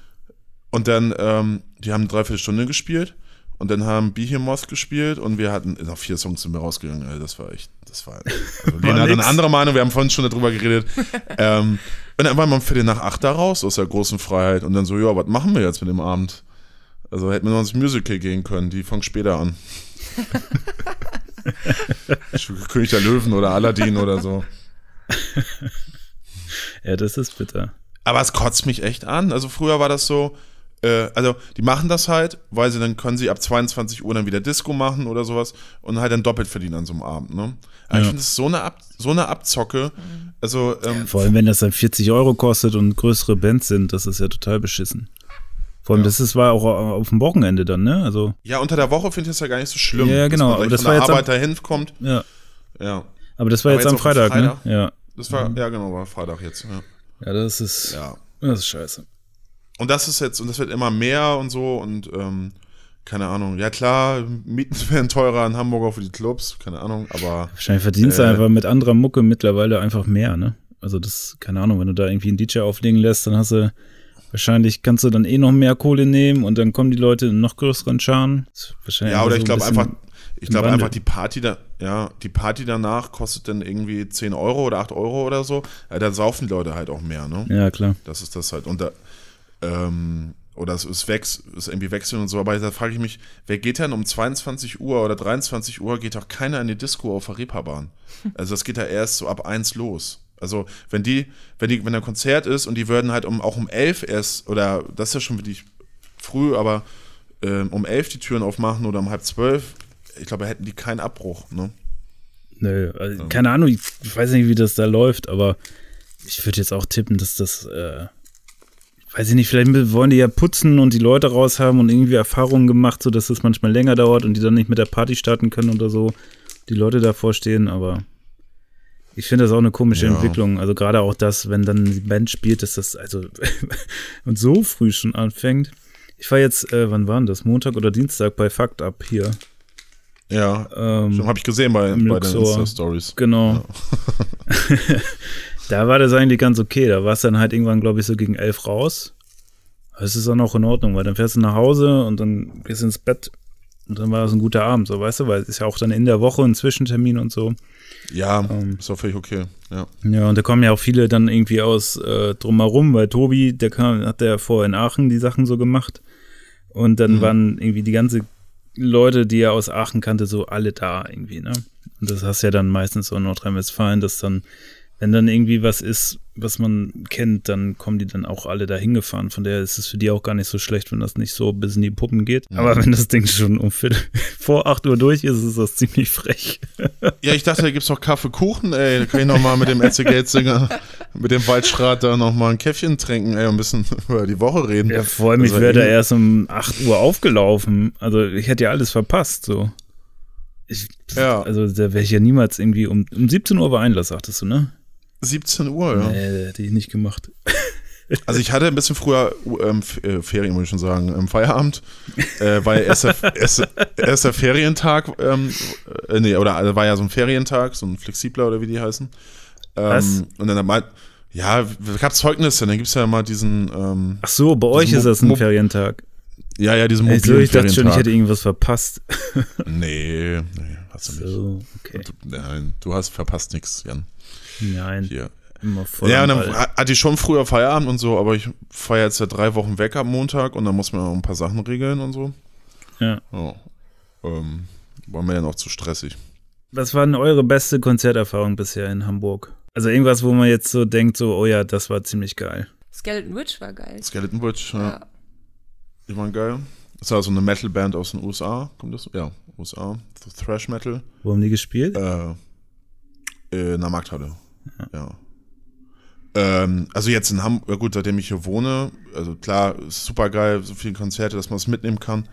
Und dann, ähm, die haben eine Dreiviertelstunde gespielt und dann haben Behemoth gespielt und wir hatten, nach vier Songs sind wir rausgegangen, ey, das war echt, das war, also Lena hat eine andere Meinung, wir haben vorhin schon darüber geredet. ähm, und dann waren wir um Viertel nach acht da raus aus der großen Freiheit und dann so, ja, was machen wir jetzt mit dem Abend? Also hätten wir noch ins Musical gehen können, die fangen später an. König der Löwen oder Aladdin oder so. Ja, das ist bitter. Aber es kotzt mich echt an. Also früher war das so, äh, also die machen das halt, weil sie dann können sie ab 22 Uhr dann wieder Disco machen oder sowas und halt dann doppelt verdienen an so einem Abend, ne? Aber ich Ja. finde es so eine, Ab so eine Abzocke. Also, ähm, Vor allem, wenn das dann 40 Euro kostet und größere Bands sind, das ist ja total beschissen. Vor allem, Ja. das ist, war auch auf dem Wochenende dann, ne? Also, ja, unter der Woche finde ich das ja gar nicht so schlimm. Ja, genau, Dass das war jetzt am- Arbeit dahin kommt. ja. Ja. Aber das war Aber jetzt am jetzt den Freitag, Freitag? ne? Ja. Das war, ja, genau, war Freitag jetzt. Ja. Ja, das ist, ja. das ist scheiße. Und das ist jetzt, und das wird immer mehr und so und ähm, keine Ahnung. Ja klar, Mieten werden teurer in Hamburg auch für die Clubs, keine Ahnung, aber Wahrscheinlich verdienst du Äh. einfach mit anderer Mucke mittlerweile einfach mehr, ne? Also das, keine Ahnung, wenn du da irgendwie einen DJ auflegen lässt, dann hast du, wahrscheinlich kannst du dann eh noch mehr Kohle nehmen und dann kommen die Leute in noch größeren Scharen. Ja, oder so ich ein glaube bisschen- einfach, ich glaube einfach die Party da, ja, die Party danach kostet dann irgendwie 10 Euro oder 8 Euro oder so. Ja, dann saufen die Leute halt auch mehr, ne? Ja, klar. Das ist das halt. Und da, ähm, oder es ist, wechs, ist irgendwie wechseln und so, aber da frage ich mich, wer geht denn um 22 Uhr oder 23 Uhr, geht doch keiner in die Disco auf der Reeperbahn. Also das geht ja erst so ab 1 los. Also wenn die, wenn die, wenn ein Konzert ist und die würden halt um, auch um 11 erst, oder das ist ja schon wirklich früh, aber ähm, um 11 die Türen aufmachen oder um halb 12, ich glaube, hätten die keinen Abbruch, ne? Nö, also, keine Ahnung, ich weiß nicht, wie das da läuft, aber ich würde jetzt auch tippen, dass das, äh, weiß ich nicht, vielleicht wollen die ja putzen und die Leute raus haben und irgendwie Erfahrungen gemacht, so dass das manchmal länger dauert und die dann nicht mit der Party starten können oder so, die Leute davor stehen, aber ich finde das auch eine komische Ja. Entwicklung. Also gerade auch das, wenn dann die Band spielt, dass das also und so früh schon anfängt. Ich war jetzt, äh, wann war denn das? Montag oder Dienstag bei Fucked Up hier. Ja, Ähm, habe ich gesehen bei, bei den. Insta-Stories. Genau. da war das eigentlich ganz okay. Da war es dann halt irgendwann, glaube ich, so gegen elf raus. Es ist dann auch in Ordnung, weil dann fährst du nach Hause und dann gehst du ins Bett und dann war das ein guter Abend, so weißt du, weil es ist ja auch dann in der Woche ein Zwischentermin und so. Ja, Ähm. ist auch völlig okay. Ja. Ja, und da kommen ja auch viele dann irgendwie aus äh, drumherum, weil Tobi, der kam, hat ja vorher in Aachen die Sachen so gemacht. Und dann Mhm. waren irgendwie die ganze Leute, die er aus Aachen kannte, so alle da irgendwie, ne? Und das hast ja dann meistens so in Nordrhein-Westfalen, dass dann, wenn dann irgendwie was ist, was man kennt, dann kommen die dann auch alle da hingefahren. Von daher ist es für die auch gar nicht so schlecht, wenn das nicht so bis in die Puppen geht. Aber wenn das Ding schon um Viertel vor 8 Uhr durch ist, ist das ziemlich frech. Ja, ich dachte, da gibt's doch Kaffeekuchen, ey. Da kann ich nochmal mit dem Etze Geldsinger, mit dem Waldschrat da nochmal ein Käffchen trinken, ey, ein bisschen über die Woche reden. Ja, vor allem, ich wäre da irgendwie- erst um 8 Uhr aufgelaufen. Also ich hätte ja alles verpasst, so. Ich, Ja. Also da wäre ich ja niemals irgendwie um, um 17 Uhr war Einlass, sagtest du, ne? 17 Uhr, ja. Nee, hätte ich nicht gemacht. Also ich hatte ein bisschen früher ähm, äh, Ferien, muss ich schon sagen, ähm, Feierabend, äh, weil erster, erster, erster Ferientag, ähm, äh, nee, oder also war ja so ein Ferientag, so ein flexibler oder wie die heißen. Ähm, Was? Und dann mal, ja, gab Zeugnisse, dann gibt's ja mal diesen, ähm, Ach so, bei euch ist das ein Mo- Ferientag. ja, ja, diesen Ey, so, mobilen ich dachte schon, ich hätte irgendwas verpasst. Nee, nee, hast du nicht. So, okay. Du, nein, du hast verpasst nichts, Jan. Nein, Hier. immer voll. Ja, und dann Ball. hatte ich schon früher Feierabend und so, aber ich feiere jetzt ja drei Wochen weg am Montag und dann muss man auch ein paar Sachen regeln und so. ja. Ja. Ähm, war mir ja noch zu stressig. Was war denn eure beste Konzerterfahrung bisher in Hamburg? Also irgendwas, wo man jetzt so denkt, so, oh ja, das war ziemlich geil. Skeleton Witch war geil. Skeleton Witch, ja. Ja. Die waren geil. Das war so eine Metalband aus den USA. Kommt das? Ja, USA. So Thrash Metal. Wo haben die gespielt? Äh, in der Markthalle. Ja. Ähm, also jetzt in Hamburg, ja gut, seitdem ich hier wohne, also klar, super geil, so viele Konzerte, dass man es mitnehmen kann.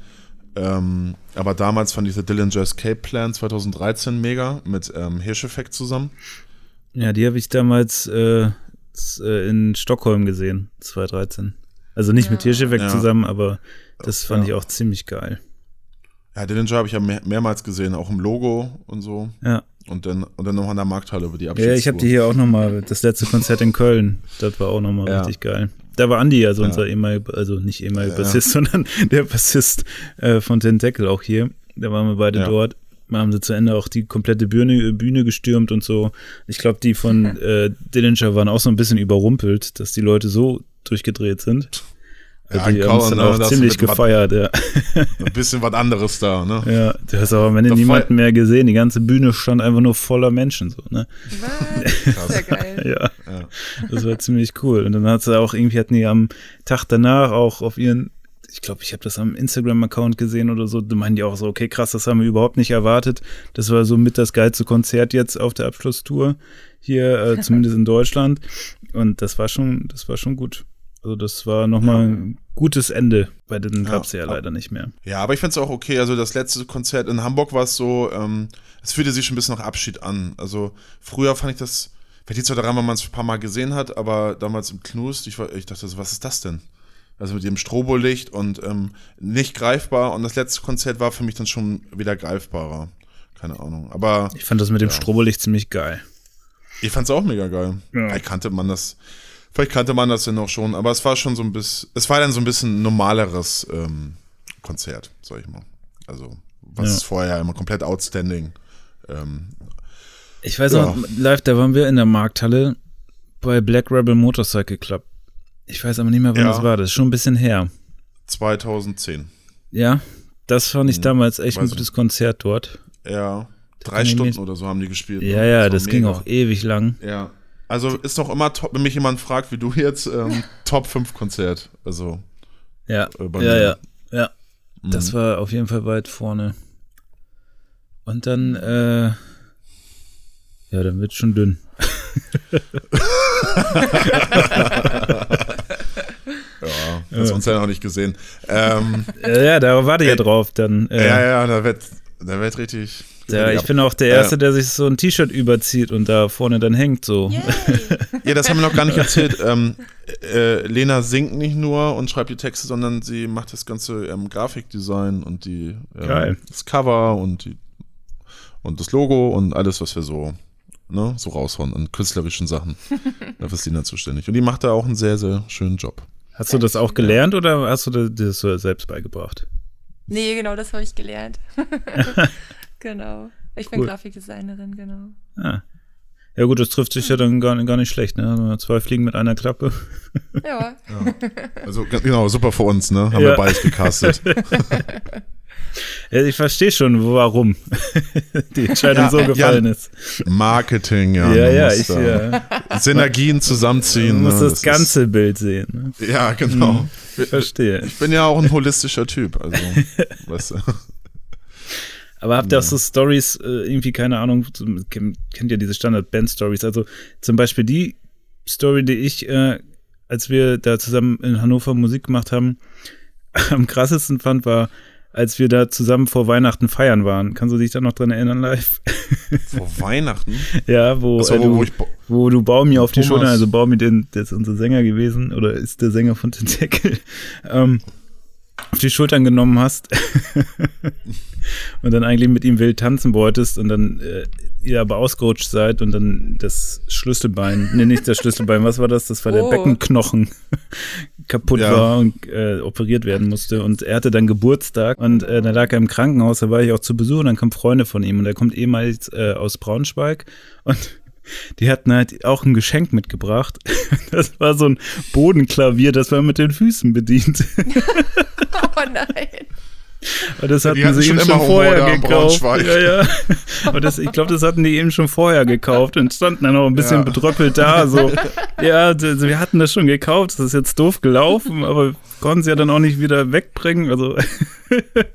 Ähm, aber damals fand ich The Dillinger Escape Plan 2013 mega mit ähm, Hirscheffekt zusammen. Ja, die habe ich damals äh, äh in Stockholm gesehen, 2013. Also nicht ja. mit Hirscheffekt ja. zusammen, aber das fand ja. ich auch ziemlich geil. Ja, Dillinger habe ich ja mehr, mehrmals gesehen, auch im Logo und so. Ja. Und dann, und dann noch an der Markthalle über die Abschiedstour. Ja, ich habe die hier auch nochmal, das letzte Konzert in Köln, das war auch nochmal ja. richtig geil. Da war Andi, also ja. unser ehemaliger, also nicht ehemaliger ja. Bassist, sondern der Bassist äh, von Tentacle auch hier. Da waren wir beide dort. Wir haben sie zu Ende auch die komplette Bühne, Bühne gestürmt und so. Ich glaube, die von äh, Dillinger waren auch so ein bisschen überrumpelt, dass die Leute so durchgedreht sind. Ja, die haben es dann auch ziemlich gefeiert, ja. Ein bisschen was anderes da, ne? Ja, du hast aber wenn niemanden mehr gesehen. Die ganze Bühne stand einfach nur voller Menschen, so, ne? Was? Sehr geil. ja. ja. Das war ziemlich cool. Und dann hat sie auch irgendwie, hatten die am Tag danach auch auf ihren, ich glaube, ich habe das am Instagram-Account gesehen oder so, da meinen die auch so, okay, krass, das haben wir überhaupt nicht erwartet. Das war so mit das geilste Konzert jetzt auf der Abschlusstour hier, äh, zumindest in Deutschland. Und das war schon, das war schon gut. Also das war nochmal ein gutes Ende, bei den gab es ja, ja, leider nicht mehr. Ja, aber ich finde es auch okay. Also das letzte Konzert in Hamburg war es so, ähm, es fühlte sich schon ein bisschen nach Abschied an. Also früher fand ich das, vielleicht liegt zwar daran, weil man es ein paar Mal gesehen hat, aber damals im Knust, ich, ich dachte so, was ist das denn? Also mit dem Strobolicht und ähm, nicht greifbar. Und das letzte Konzert war für mich dann schon wieder greifbarer. Keine Ahnung. Aber. Ich fand das mit dem ja. Strobolicht ziemlich geil. Ich fand es auch mega geil. Ja. Ich kannte man das. Vielleicht kannte man das ja noch schon, aber es war schon so ein bisschen, es war dann so ein bisschen normaleres ähm, Konzert, sag ich mal. Also, was ja. vorher immer komplett outstanding. Ähm, ich weiß ja. noch, live, da waren wir in der Markthalle bei Black Rebel Motorcycle Club. Ich weiß aber nicht mehr, wann ja. das war. Das ist schon ein bisschen her. 2010. Ja, das fand ich hm. damals echt weiß ein gutes Konzert dort. Ja, drei Stunden oder so haben die gespielt. Ja, ne? ja, das, das ging auch ewig lang. Ja. Also ist doch immer top, wenn mich jemand fragt, wie du jetzt, ähm, Top 5 Konzert. Also. Ja, äh, ja, ja, ja. Mhm. Das war auf jeden Fall weit vorne. Und dann, äh, ja, dann wird schon dünn. ja, hast du uns ja noch nicht gesehen. Ähm, ja, da warte ich ja drauf. Dann, äh, ja, ja, da wird, da wird richtig ja, ich bin auch der Erste, der sich so ein T-Shirt überzieht und da vorne dann hängt so. ja, das haben wir noch gar nicht erzählt. Ähm, äh, Lena singt nicht nur und schreibt die Texte, sondern sie macht das ganze ähm, Grafikdesign und die, ähm, das Cover und, die, und das Logo und alles, was wir so, ne, so raushauen an künstlerischen Sachen. Dafür ist Lena zuständig. Und die macht da auch einen sehr, sehr schönen Job. Hast du das auch gelernt oder hast du das selbst beigebracht? Nee, genau, das habe ich gelernt. Genau. Ich bin Grafikdesignerin, genau. Ah. Ja gut, das trifft sich ja dann gar, gar nicht schlecht, ne? Zwei Fliegen mit einer Klappe. Ja. ja. Also genau, super für uns, ne? Haben ja. wir beides gecastet. Ja, ich verstehe schon, warum die Entscheidung ja, so gefallen ja, ist. Marketing, ja. Ja, ja, ich, ja. Synergien zusammenziehen. Du musst ne? das, das, ganze ist, Bild sehen. Ne? Ja, genau. Hm, verstehe. Ich bin ja auch ein holistischer Typ, also, weißt du. Aber habt ihr auch so Stories, äh, irgendwie, keine Ahnung, kennt ihr diese Standard-Band-Stories? Also zum Beispiel die Story, die ich, äh, als wir da zusammen in Hannover Musik gemacht haben, am krassesten fand, war, als wir da zusammen vor Weihnachten feiern waren. Kannst du dich da noch dran erinnern, live? Vor Weihnachten? ja, wo, so, äh, du, wo, wo du Baumi auf die Schulter, also Baumi, den, der ist unser Sänger gewesen, oder ist der Sänger von Tentacle, ähm, auf die Schultern genommen hast und dann eigentlich mit ihm wild tanzen wolltest und dann äh, ihr aber ausgerutscht seid und dann das Schlüsselbein, nee, nicht das Schlüsselbein, was war das? Das war oh. der Beckenknochen kaputt ja. war und äh, operiert werden musste und er hatte dann Geburtstag und äh, da lag er im Krankenhaus, da war ich auch zu Besuch und dann kamen Freunde von ihm und er kommt ehemals äh, aus Braunschweig und die hatten halt auch ein Geschenk mitgebracht. Das war so ein Bodenklavier, das war mit den Füßen bedient. oh nein. Und das hatten sie ihm schon vorher gekauft. Ja, ja. Und das, ich glaube, das hatten die eben schon vorher gekauft und standen dann auch ein bisschen ja. bedröppelt da. So, ja, wir hatten das schon gekauft, das ist jetzt doof gelaufen, aber konnten sie ja dann auch nicht wieder wegbringen. Also,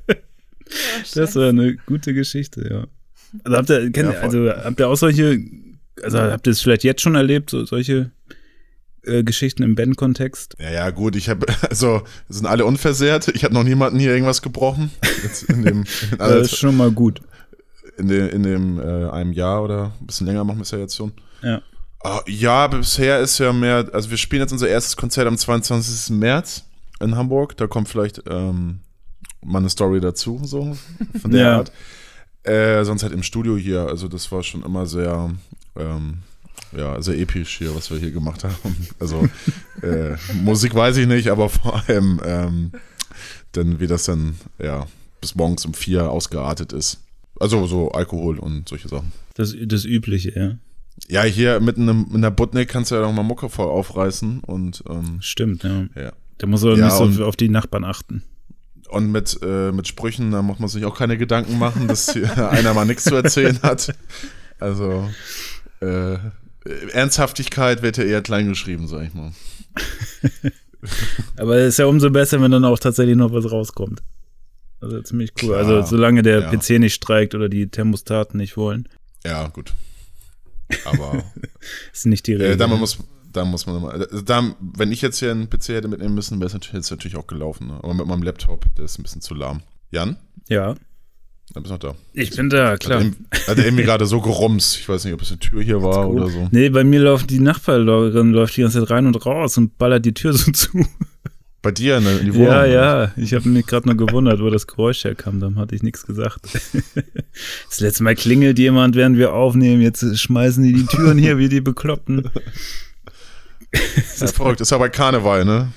das war eine gute Geschichte, ja. Also habt ihr, kennt, ja, also habt ihr auch solche, also habt ihr es vielleicht jetzt schon erlebt, so, solche äh, Geschichten im Bandkontext? Ja, ja, gut, ich habe, also, sind alle unversehrt. Ich habe noch niemanden hier irgendwas gebrochen. In dem, in, Das ist schon mal gut. in dem, in dem äh, einem Jahr oder ein bisschen länger machen wir es ja jetzt schon. Ja. Ah, ja, bisher ist ja mehr, also wir spielen jetzt unser erstes Konzert am 22. März in Hamburg. Da kommt vielleicht ähm, mal eine Story dazu, so von der Ja. Art. Äh, sonst halt im Studio hier, also das war schon immer sehr, ähm, ja, sehr episch hier, was wir hier gemacht haben. Also äh, Musik weiß ich nicht, aber vor allem, ähm, dann wie das dann, ja, bis morgens um vier ausgeartet ist. Also so Alkohol und solche Sachen. Das, das Übliche, ja. Ja, hier mitten in, in der Butnik kannst du ja doch mal Mucke voll aufreißen und ähm, Stimmt, ja. ja. Da muss man Ja, nicht so auf die Nachbarn achten. Und mit, äh, mit Sprüchen, da muss man sich auch keine Gedanken machen, dass hier einer mal nichts zu erzählen hat. Also äh, Ernsthaftigkeit wird ja eher klein geschrieben, sag ich mal. Aber es ist ja umso besser, wenn dann auch tatsächlich noch was rauskommt. Also ziemlich cool. Klar, also solange der ja. PC nicht streikt oder die Thermostaten nicht wollen, Ja, gut. Aber ist nicht die Regel. äh, da muss, da muss man mal. Also da, wenn ich jetzt hier einen PC hätte mitnehmen müssen, wäre es natürlich, natürlich auch gelaufen. Ne? Aber mit meinem Laptop, der ist ein bisschen zu lahm. Jan, ja, da bist du noch da. ich bin da, klar. Hat, hat irgendwie gerade so gerumst. Ich weiß nicht, ob es eine Tür hier war oder so. Nee, bei mir läuft die Nachbarin läuft die ganze Zeit rein und raus und ballert die Tür so zu. Bei dir in, der- in die Wohnung. Ja, ja. Ich habe mich gerade nur gewundert, wo das Geräusch herkam. Dann hatte ich nichts gesagt. Das letzte Mal klingelt jemand, während wir aufnehmen. Jetzt schmeißen die die Türen hier wie die Bekloppten. Das ist verrückt. Ist aber Karneval, ne?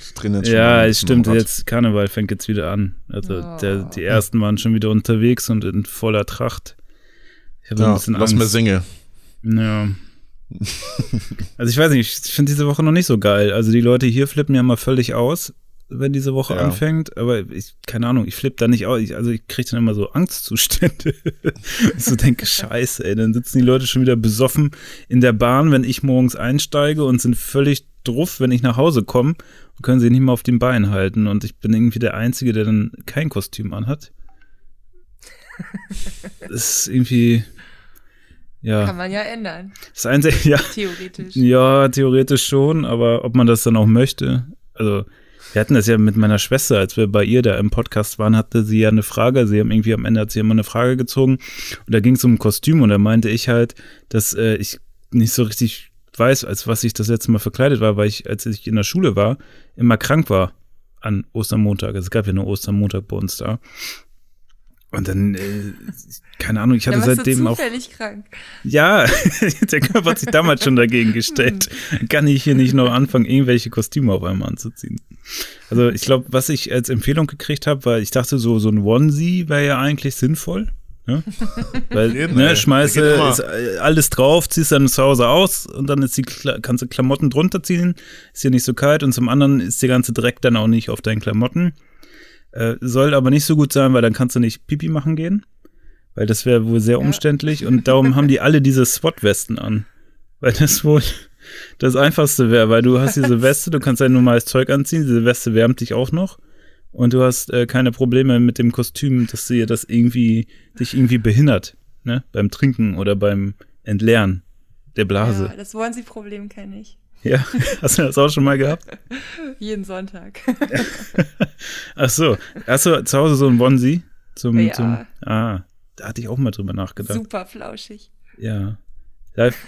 Ja, ein es stimmt. Jetzt Karneval fängt jetzt wieder an. Also Oh. der, die ersten waren schon wieder unterwegs und in voller Tracht. Ich habe ein Ja, bisschen lass mir Angst. singen. Ja. Also ich weiß nicht, ich finde diese Woche noch nicht so geil. Also die Leute hier flippen ja mal völlig aus, wenn diese Woche Ja. anfängt. Aber ich, keine Ahnung, ich flippe da nicht aus. Ich, also ich kriege dann immer so Angstzustände. ich so denke, scheiße, ey, dann sitzen die Leute schon wieder besoffen in der Bahn, wenn ich morgens einsteige und sind völlig druff, wenn ich nach Hause komme und können sich nicht mal auf den Beinen halten. Und ich bin irgendwie der Einzige, der dann kein Kostüm anhat. Das ist irgendwie, ja. Kann man ja ändern, Das Einzige, ja, theoretisch. ja, theoretisch schon, aber ob man das dann auch möchte, also wir hatten das ja mit meiner Schwester, als wir bei ihr da im Podcast waren, hatte sie ja eine Frage, sie haben irgendwie am Ende hat sie immer eine Frage gezogen und da ging es um ein Kostüm und da meinte ich halt, dass äh, ich nicht so richtig weiß, als was ich das letzte Mal verkleidet war, weil ich, als ich in der Schule war, immer krank war an Ostermontag. Also es gab ja nur Ostermontag bei uns da. Und dann, äh, keine Ahnung, ich hatte seitdem auch zufällig krank. ja, der Körper hat sich damals schon dagegen gestellt. Kann ich hier nicht noch anfangen, irgendwelche Kostüme auf einmal anzuziehen. Also ich glaube, was ich als Empfehlung gekriegt habe, war, ich dachte so, so ein Onesie wäre ja eigentlich sinnvoll. Ne? Weil, Jeden, ne, schmeiße ist äh, alles drauf, ziehst dann zu Hause aus und dann ist die, Kla- kannst du Klamotten drunter ziehen, ist hier nicht so kalt und zum anderen ist der ganze Dreck dann auch nicht auf deinen Klamotten. Äh, soll aber nicht so gut sein, weil dann kannst du nicht Pipi machen gehen. Weil das wäre wohl sehr Ja. umständlich und darum haben die alle diese SWAT-Westen an. Weil das wohl das Einfachste wäre, weil du hast diese Weste, du kannst dein normales Zeug anziehen, diese Weste wärmt dich auch noch und du hast äh, keine Probleme mit dem Kostüm, dass dir das irgendwie, dich irgendwie behindert, ne? Beim Trinken oder beim Entleeren der Ja, Blase. das Onesie-Problem kenne ich. Ja, hast du das auch schon mal gehabt? Jeden Sonntag. Ach so, hast du zu Hause so ein Onesie? Zum, Ja. zum, ah, da hatte ich auch mal drüber nachgedacht. Super flauschig. Ja.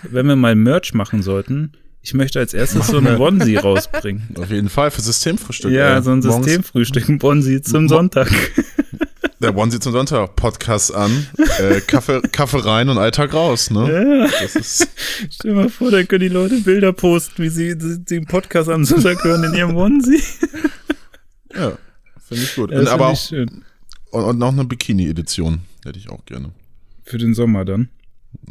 Wenn wir mal Merch machen sollten, ich möchte als erstes so einen Onesie rausbringen. Auf jeden Fall für Systemfrühstück. Ja, ey. so ein Systemfrühstück, ein Onesie zum Sonntag. Der Onesie zum Sonntag, Podcast an, äh, Kaffee, Kaffee rein und Alltag raus, ne? Ja. Stell dir mal vor, da können die Leute Bilder posten, wie sie den Podcast am Sonntag hören in ihrem Onesie. ja, finde ich gut. Ja, und, aber auch, ich schön. und, und noch eine Bikini-Edition hätte ich auch gerne. Für den Sommer dann.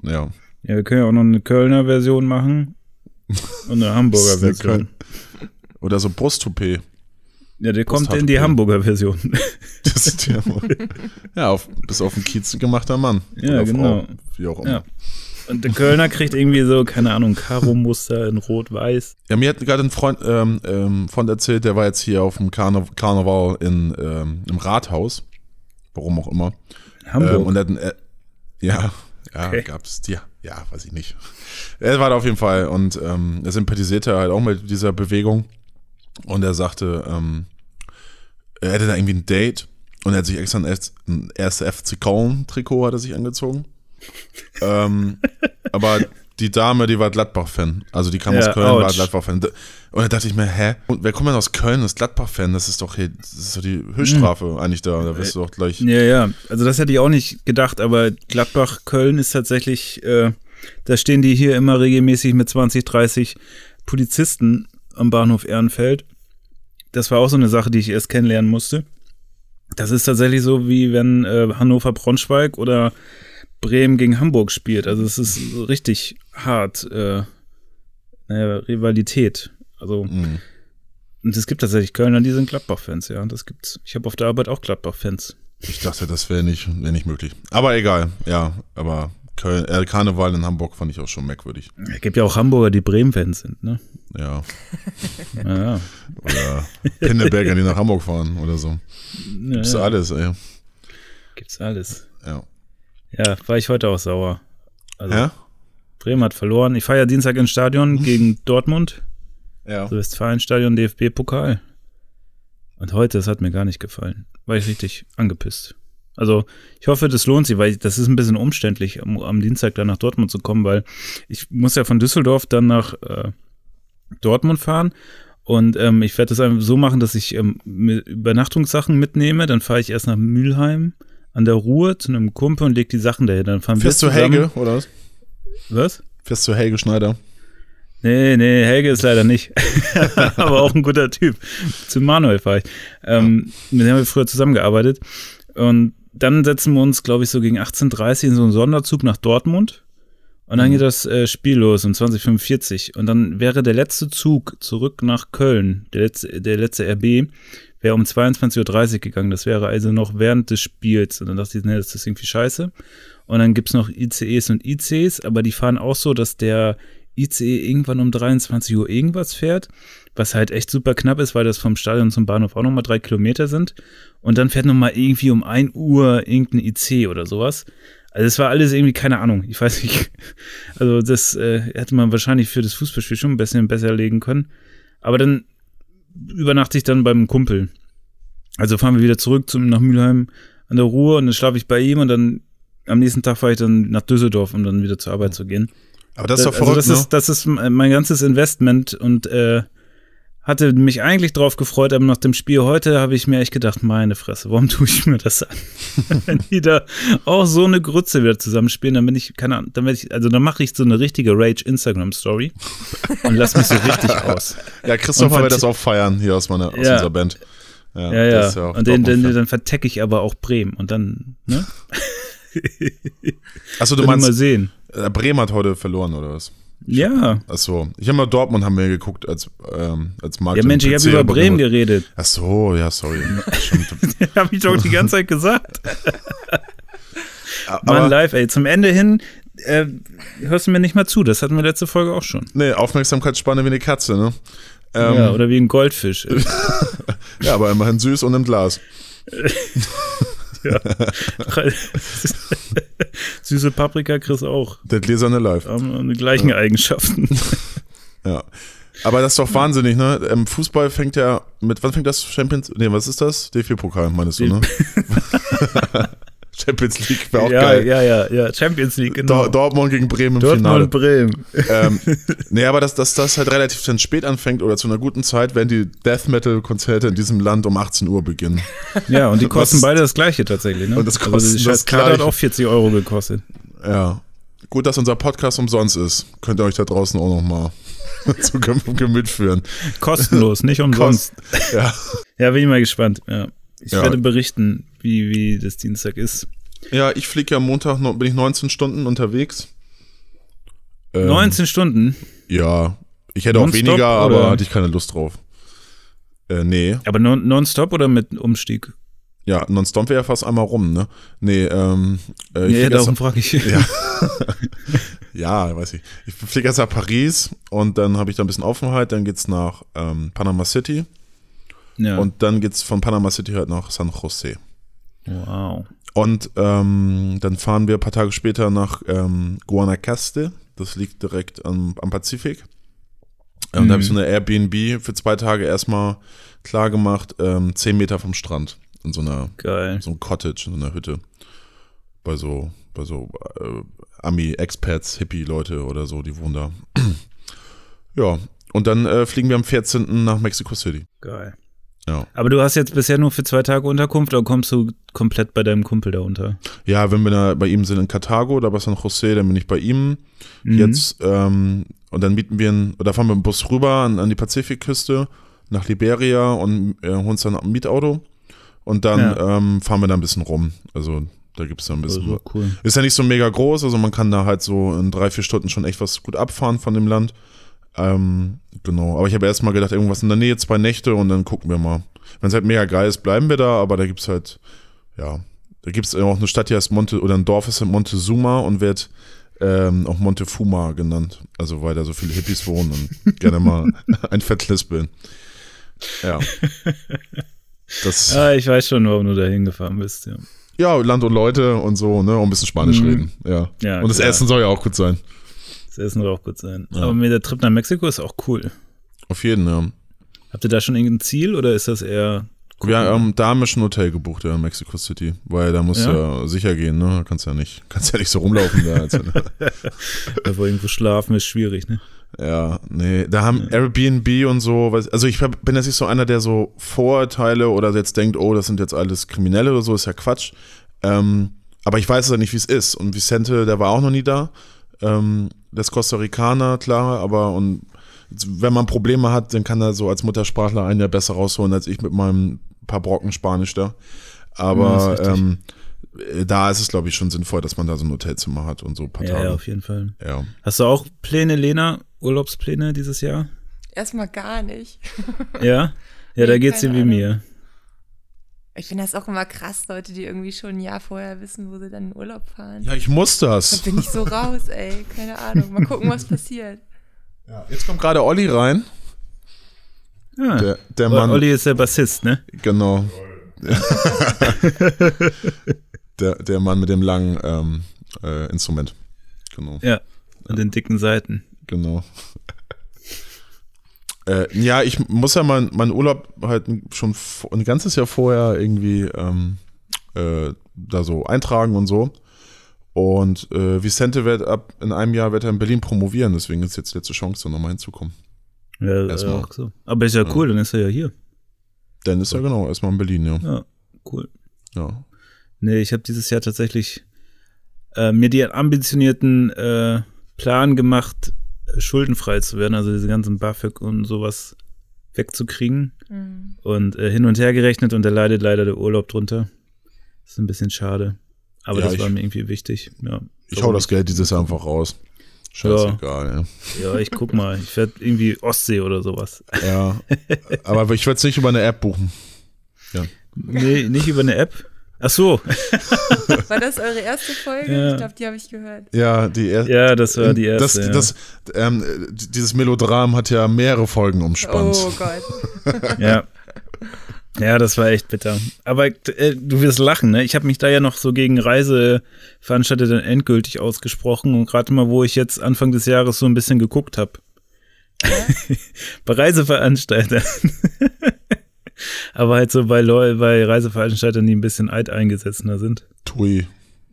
Ja. Ja, wir können ja auch noch eine Kölner Version machen und eine Hamburger Version. Oder so Brusttoupet. Ja, der kommt in die Hamburger Version. Das ist ja, ja auf, bis auf den Kiez gemachter Mann. Ja, genau. Frau, wie auch immer. Ja. Und der Kölner kriegt irgendwie so, keine Ahnung, Karo-Muster in Rot-Weiß. Ja, mir hat gerade ein Freund, ähm, ähm, Freund erzählt, der war jetzt hier auf dem Karne Karneval in, ähm, im Rathaus. Warum auch immer. Hamburg. Ähm, und er hat ein, äh, ja, ja, Okay. gab's die, ja, weiß ich nicht. Er war da auf jeden Fall und ähm, er sympathisierte halt auch mit dieser Bewegung. Und er sagte, ähm, er hätte da irgendwie ein Date und er hat sich extra ein, S- ein erste FC Köln-Trikot hat er sich angezogen. ähm, aber die Dame, die war Gladbach-Fan. Also die kam Ja, aus Köln, war ouch. Gladbach-Fan. Und da dachte ich mir, hä? Und wer kommt denn aus Köln und ist Gladbach-Fan? Das ist doch hier, das ist doch die Höchststrafe eigentlich da. Da wirst du doch gleich. Ja, ja. Also das hätte ich auch nicht gedacht, aber Gladbach-Köln ist tatsächlich, äh, da stehen die hier immer regelmäßig mit 20, 30 Polizisten am Bahnhof Ehrenfeld. Das war auch so eine Sache, die ich erst kennenlernen musste. Das ist tatsächlich so, wie wenn äh, Hannover-Braunschweig oder Bremen gegen Hamburg spielt. Also es ist richtig hart, äh, naja, Rivalität. Also Mhm. und es gibt tatsächlich Kölner, die sind Gladbach-Fans, ja. Das gibt's. Ich habe auf der Arbeit auch Gladbach-Fans. Ich dachte, das wäre nicht, wär nicht möglich. Aber egal, ja. Aber Köln, äh, Karneval in Hamburg fand ich auch schon merkwürdig. Es gibt ja auch Hamburger, die Bremen-Fans sind, ne? Ja. Ja, ja. Oder Pinneberger, die nach Hamburg fahren oder so. ja, Gibt's ja. alles, ey. Gibt's alles. Ja. Ja, war ich heute auch sauer. Also Ja? Bremen hat verloren. Ich feiere ja Dienstag ins Stadion gegen Dortmund. Ja. Also Westfalenstadion, DFB-Pokal. Und heute, das hat mir gar nicht gefallen. War ich richtig angepisst. Also ich hoffe, das lohnt sich, weil das ist ein bisschen umständlich, am, am Dienstag dann nach Dortmund zu kommen, weil ich muss ja von Düsseldorf dann nach äh, Dortmund fahren. Und ähm, ich werde das einfach so machen, dass ich ähm, Übernachtungssachen mitnehme. Dann fahre ich erst nach Mülheim an der Ruhr zu einem Kumpel und leg die Sachen dahin. Dann fahren Fährst wir du zusammen. Helge, oder was? Was? Fährst du Helge Schneider? Nee, nee, Helge ist leider nicht. Aber auch ein guter Typ. Zu Manuel fahre ich. Ähm, Mit dem haben wir früher zusammengearbeitet. Und dann setzen wir uns, glaube ich, so gegen 18.30 in so einen Sonderzug nach Dortmund. Und dann geht das äh, Spiel los um 2045. Und dann wäre der letzte Zug zurück nach Köln, der letzte, der letzte RB, wäre um 22.30 Uhr gegangen. Das wäre also noch während des Spiels. Und dann dachte ich, nee, das ist irgendwie scheiße. Und dann gibt's noch ICEs und ICs, aber die fahren auch so, dass der ICE irgendwann um 23 Uhr irgendwas fährt, was halt echt super knapp ist, weil das vom Stadion zum Bahnhof auch nochmal drei Kilometer sind. Und dann fährt nochmal irgendwie um 1 Uhr irgendein IC oder sowas. Also es war alles irgendwie, keine Ahnung, ich weiß nicht. Also das äh, hätte man wahrscheinlich für das Fußballspiel schon ein bisschen besser legen können. Aber dann übernachte ich dann beim Kumpel. Also fahren wir wieder zurück zum, nach Mülheim an der Ruhr und dann schlafe ich bei ihm und dann am nächsten Tag fahre ich dann nach Düsseldorf, um dann wieder zur Arbeit zu gehen. Aber das ist doch also verrückt, das ne? ist, das ist mein ganzes Investment und äh, hatte mich eigentlich drauf gefreut, aber nach dem Spiel heute habe ich mir echt gedacht, meine Fresse, warum tue ich mir das an? Wenn die da auch so eine Grütze wieder zusammenspielen, dann bin ich, keine Ahnung, dann werde ich, also dann mache ich so eine richtige Rage-Instagram-Story und lass mich so richtig aus. Ja, Christopher Und wird das auch feiern hier aus meiner aus Ja. unserer Band. Ja, ja. ist auch und den, den, dann vertecke ich aber auch Bremen und dann, ne? Achso, du Dann mal meinst, sehen. äh, Bremen hat heute verloren, oder was? Ja. Achso, ich habe mal Dortmund haben wir geguckt als, ähm, als Markt. Ja, Mensch, ich habe über Bremen geredet. Achso, ja, sorry. Habe ich doch die ganze Zeit gesagt. Mann, live, ey. Zum Ende hin äh, hörst du mir nicht mal zu. Das hatten wir letzte Folge auch schon. nee, Aufmerksamkeitsspanne wie eine Katze, ne? Ähm, ja, ja, oder wie ein Goldfisch. aber immerhin süß und im Glas. Süße Paprika kriegst auch. Der gläserne Live. Haben die gleichen Eigenschaften. Ja. Aber das ist doch wahnsinnig, ne? Ähm, Fußball fängt ja mit, wann fängt das Champions, nee, was ist das? DFB-Pokal, meinst du, ne? Champions League wäre auch ja, geil. ja, ja, ja. Champions League, genau. Dor Dortmund gegen Bremen im Finale. Dortmund, Bremen. ähm, nee, aber dass, dass das halt relativ dann spät anfängt oder zu einer guten Zeit, wenn die Death Metal-Konzerte in diesem Land um 18 Uhr beginnen. Ja, und die kosten Was- beide das gleiche tatsächlich, ne? Und das also kosten die das Karte hat auch 40 Euro gekostet. Ja. Gut, dass unser Podcast umsonst ist. Könnt ihr euch da draußen auch noch mal zu Gem- Gemüt führen. Kostenlos, nicht umsonst. Ja. Ja, bin ich mal gespannt. Ja. Ich Ja. werde berichten, wie, wie das Dienstag ist. Ja, ich fliege ja Montag, bin ich 19 Stunden unterwegs. Ähm, 19 Stunden, Ja. Ich hätte auch weniger, aber oder? hatte ich keine Lust drauf. Äh, nee. aber non- nonstop oder mit Umstieg? Ja, nonstop wäre ja fast einmal rum, ne? Nee, ähm. Äh, ich erst- darum frage ich. Ja. ja, weiß ich. Ich fliege erst nach Paris und dann habe ich da ein bisschen Aufenthalt. Dann geht's nach ähm, Panama City Ja. und dann geht's von Panama City halt nach San Jose. Wow. Und ähm, dann fahren wir ein paar Tage später nach ähm, Guanacaste. Das liegt direkt am, am Pazifik. Und da habe ich so eine Airbnb für zwei Tage erstmal klar gemacht, ähm, zehn Meter vom Strand. In so einer, Geil. so einem Cottage, in so einer Hütte. Bei so, bei so äh, Ami-Expats, Hippie-Leute oder so, die wohnen da. ja. Und dann äh, fliegen wir am 14. nach Mexico City. Geil. Ja. Aber du hast jetzt bisher nur für zwei Tage Unterkunft oder kommst du komplett bei deinem Kumpel da unter? Ja, wenn wir da bei ihm sind in Karthago, da bei San Jose, dann bin ich bei ihm. Mhm. Jetzt, ähm, und dann mieten wir einen, oder fahren wir mit dem Bus rüber an, an die Pazifikküste nach Liberia und äh, holen uns dann ein Mietauto. Und dann Ja. ähm, fahren wir da ein bisschen rum. Also da gibt es da ein bisschen. Also, cool. Ist ja nicht so mega groß, also man kann da halt so in drei, vier Stunden schon echt was gut abfahren von dem Land. Ähm, genau, aber ich habe erst mal gedacht, irgendwas in der Nähe, zwei Nächte und dann gucken wir mal. Wenn es halt mega geil ist, bleiben wir da, aber da gibt's halt, ja, da gibt's auch eine Stadt, die heißt Monte, oder ein Dorf ist in Montezuma und wird ähm, auch Montefuma genannt. Also weil da so viele Hippies wohnen und gerne mal ein Fett lispeln. Ja. Das, Ah, ich weiß schon, warum du da hingefahren bist. Ja. ja, Land und Leute und so, ne, und ein bisschen Spanisch Mhm. reden. Ja. Ja, und das klar. Essen soll ja auch gut sein. Das Essen soll auch gut sein. Ja. Aber mir der Trip nach Mexiko ist auch cool. Auf jeden, ja. Habt ihr da schon irgendein Ziel oder ist das eher. Wir ähm, da haben wir schon ein Hotel gebucht, ja, in Mexico City. Weil da musst du ja sicher gehen, ne? Kannst ja nicht, kannst ja nicht so rumlaufen da. Also, Da wo irgendwo schlafen ist schwierig, ne? ja, nee. Da haben Airbnb und so, also ich bin jetzt nicht so einer, der so Vorurteile oder jetzt denkt, oh, das sind jetzt alles Kriminelle oder so, ist ja Quatsch. Ähm, aber ich weiß ja nicht, wie es ist. Und Vicente, der war auch noch nie da. Ähm, der ist Costa Ricaner, klar, aber und wenn man Probleme hat, dann kann er so als Muttersprachler einen ja besser rausholen als ich mit meinem paar Brocken Spanisch da. Ja, Aber richtig. ähm, äh, da ist es, glaube ich, schon sinnvoll, dass man da so ein Hotelzimmer hat und so ein paar Ja, ja, Tage. auf jeden Fall. Ja. Hast du auch Pläne, Lena? Urlaubspläne dieses Jahr? Erstmal gar nicht. Ja? Ja, da geht's dir wie Ahnung. mir. Ich finde das auch immer krass, Leute, die irgendwie schon ein Jahr vorher wissen, wo sie dann in Urlaub fahren. ja, ich muss Da das. bin ich so raus, ey. Keine Ahnung. Mal gucken, was passiert. Ja, jetzt kommt gerade Olli rein. Ja. Der, der Mann. Olli ist der Bassist, ne? Genau. der, der Mann mit dem langen ähm, äh, Instrument. Genau. Ja. Und den dicken Seiten. Genau. Äh, ja, ich muss ja mein, meinen Urlaub halt schon ein ganzes Jahr vorher irgendwie ähm, äh, da so eintragen und so. Und äh, Vicente wird ab in einem Jahr wird er in Berlin promovieren, deswegen ist jetzt die letzte Chance, da nochmal hinzukommen. Ja, Erstmal. auch so. Aber ist ja cool, dann ist er ja hier. Dann ist er genau erstmal in Berlin, ja. Ja, cool. ja. Nee, ich habe dieses Jahr tatsächlich äh, mir den ambitionierten äh, Plan gemacht, äh, schuldenfrei zu werden, also diese ganzen BAföG und sowas wegzukriegen Hm. und äh, hin und her gerechnet und da leidet leider der Urlaub drunter. Das ist ein bisschen schade. Aber Ja, das ich- war mir irgendwie wichtig. Ja, Ich hau das Geld dieses Jahr einfach raus. Scheißegal, Ja, ich guck mal. Ich werde irgendwie Ostsee oder sowas. ja. ja. Aber ich würde es nicht über eine App buchen. Nee, nicht über eine App. Ach so. War das eure erste Folge? Ja. Ich glaube, die habe ich gehört. Ja, die erste. Ja, das war die erste. Das, ja. das, ähm, dieses Melodram hat ja mehrere Folgen umspannt. Oh Gott. Ja. Ja, das war echt bitter. Aber äh, du wirst lachen, ne? Ich habe mich da ja noch so gegen Reiseveranstalter dann endgültig ausgesprochen und gerade mal, wo ich jetzt Anfang des Jahres so ein bisschen geguckt habe. bei Reiseveranstaltern. Aber halt so bei, Leu bei Reiseveranstaltern, die ein bisschen alteingesessener sind. Tui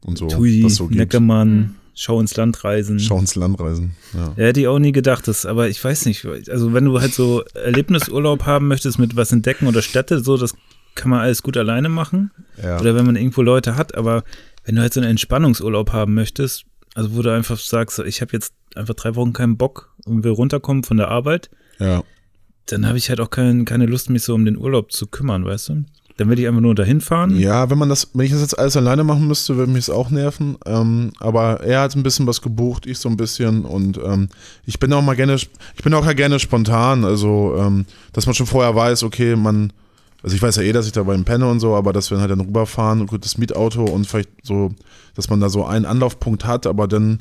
und so. Tui, was so gibt. Neckermann, Schau ins Land reisen. Schau ins Land reisen. Ja. Ja, hätte ich auch nie gedacht, das, aber ich weiß nicht, also wenn du halt so Erlebnisurlaub haben möchtest mit was entdecken oder Städte, so, das kann man alles gut alleine machen. Ja. Oder wenn man irgendwo Leute hat, aber wenn du halt so einen Entspannungsurlaub haben möchtest, also wo du einfach sagst, ich habe jetzt einfach drei Wochen keinen Bock und will runterkommen von der Arbeit, ja. Dann habe ich halt auch kein, keine Lust, mich so um den Urlaub zu kümmern, weißt du? Dann will ich einfach nur dahin fahren. Ja, wenn man das, wenn ich das jetzt alles alleine machen müsste, würde mich es auch nerven. Ähm, aber er hat ein bisschen was gebucht, ich so ein bisschen und ähm, ich bin auch mal gerne, ich bin auch ja gerne spontan, also ähm, dass man schon vorher weiß, okay, man, also ich weiß ja eh, dass ich da beim penne und so, aber dass wir halt dann rüberfahren, gut, das Mietauto und vielleicht so, dass man da so einen Anlaufpunkt hat, aber dann,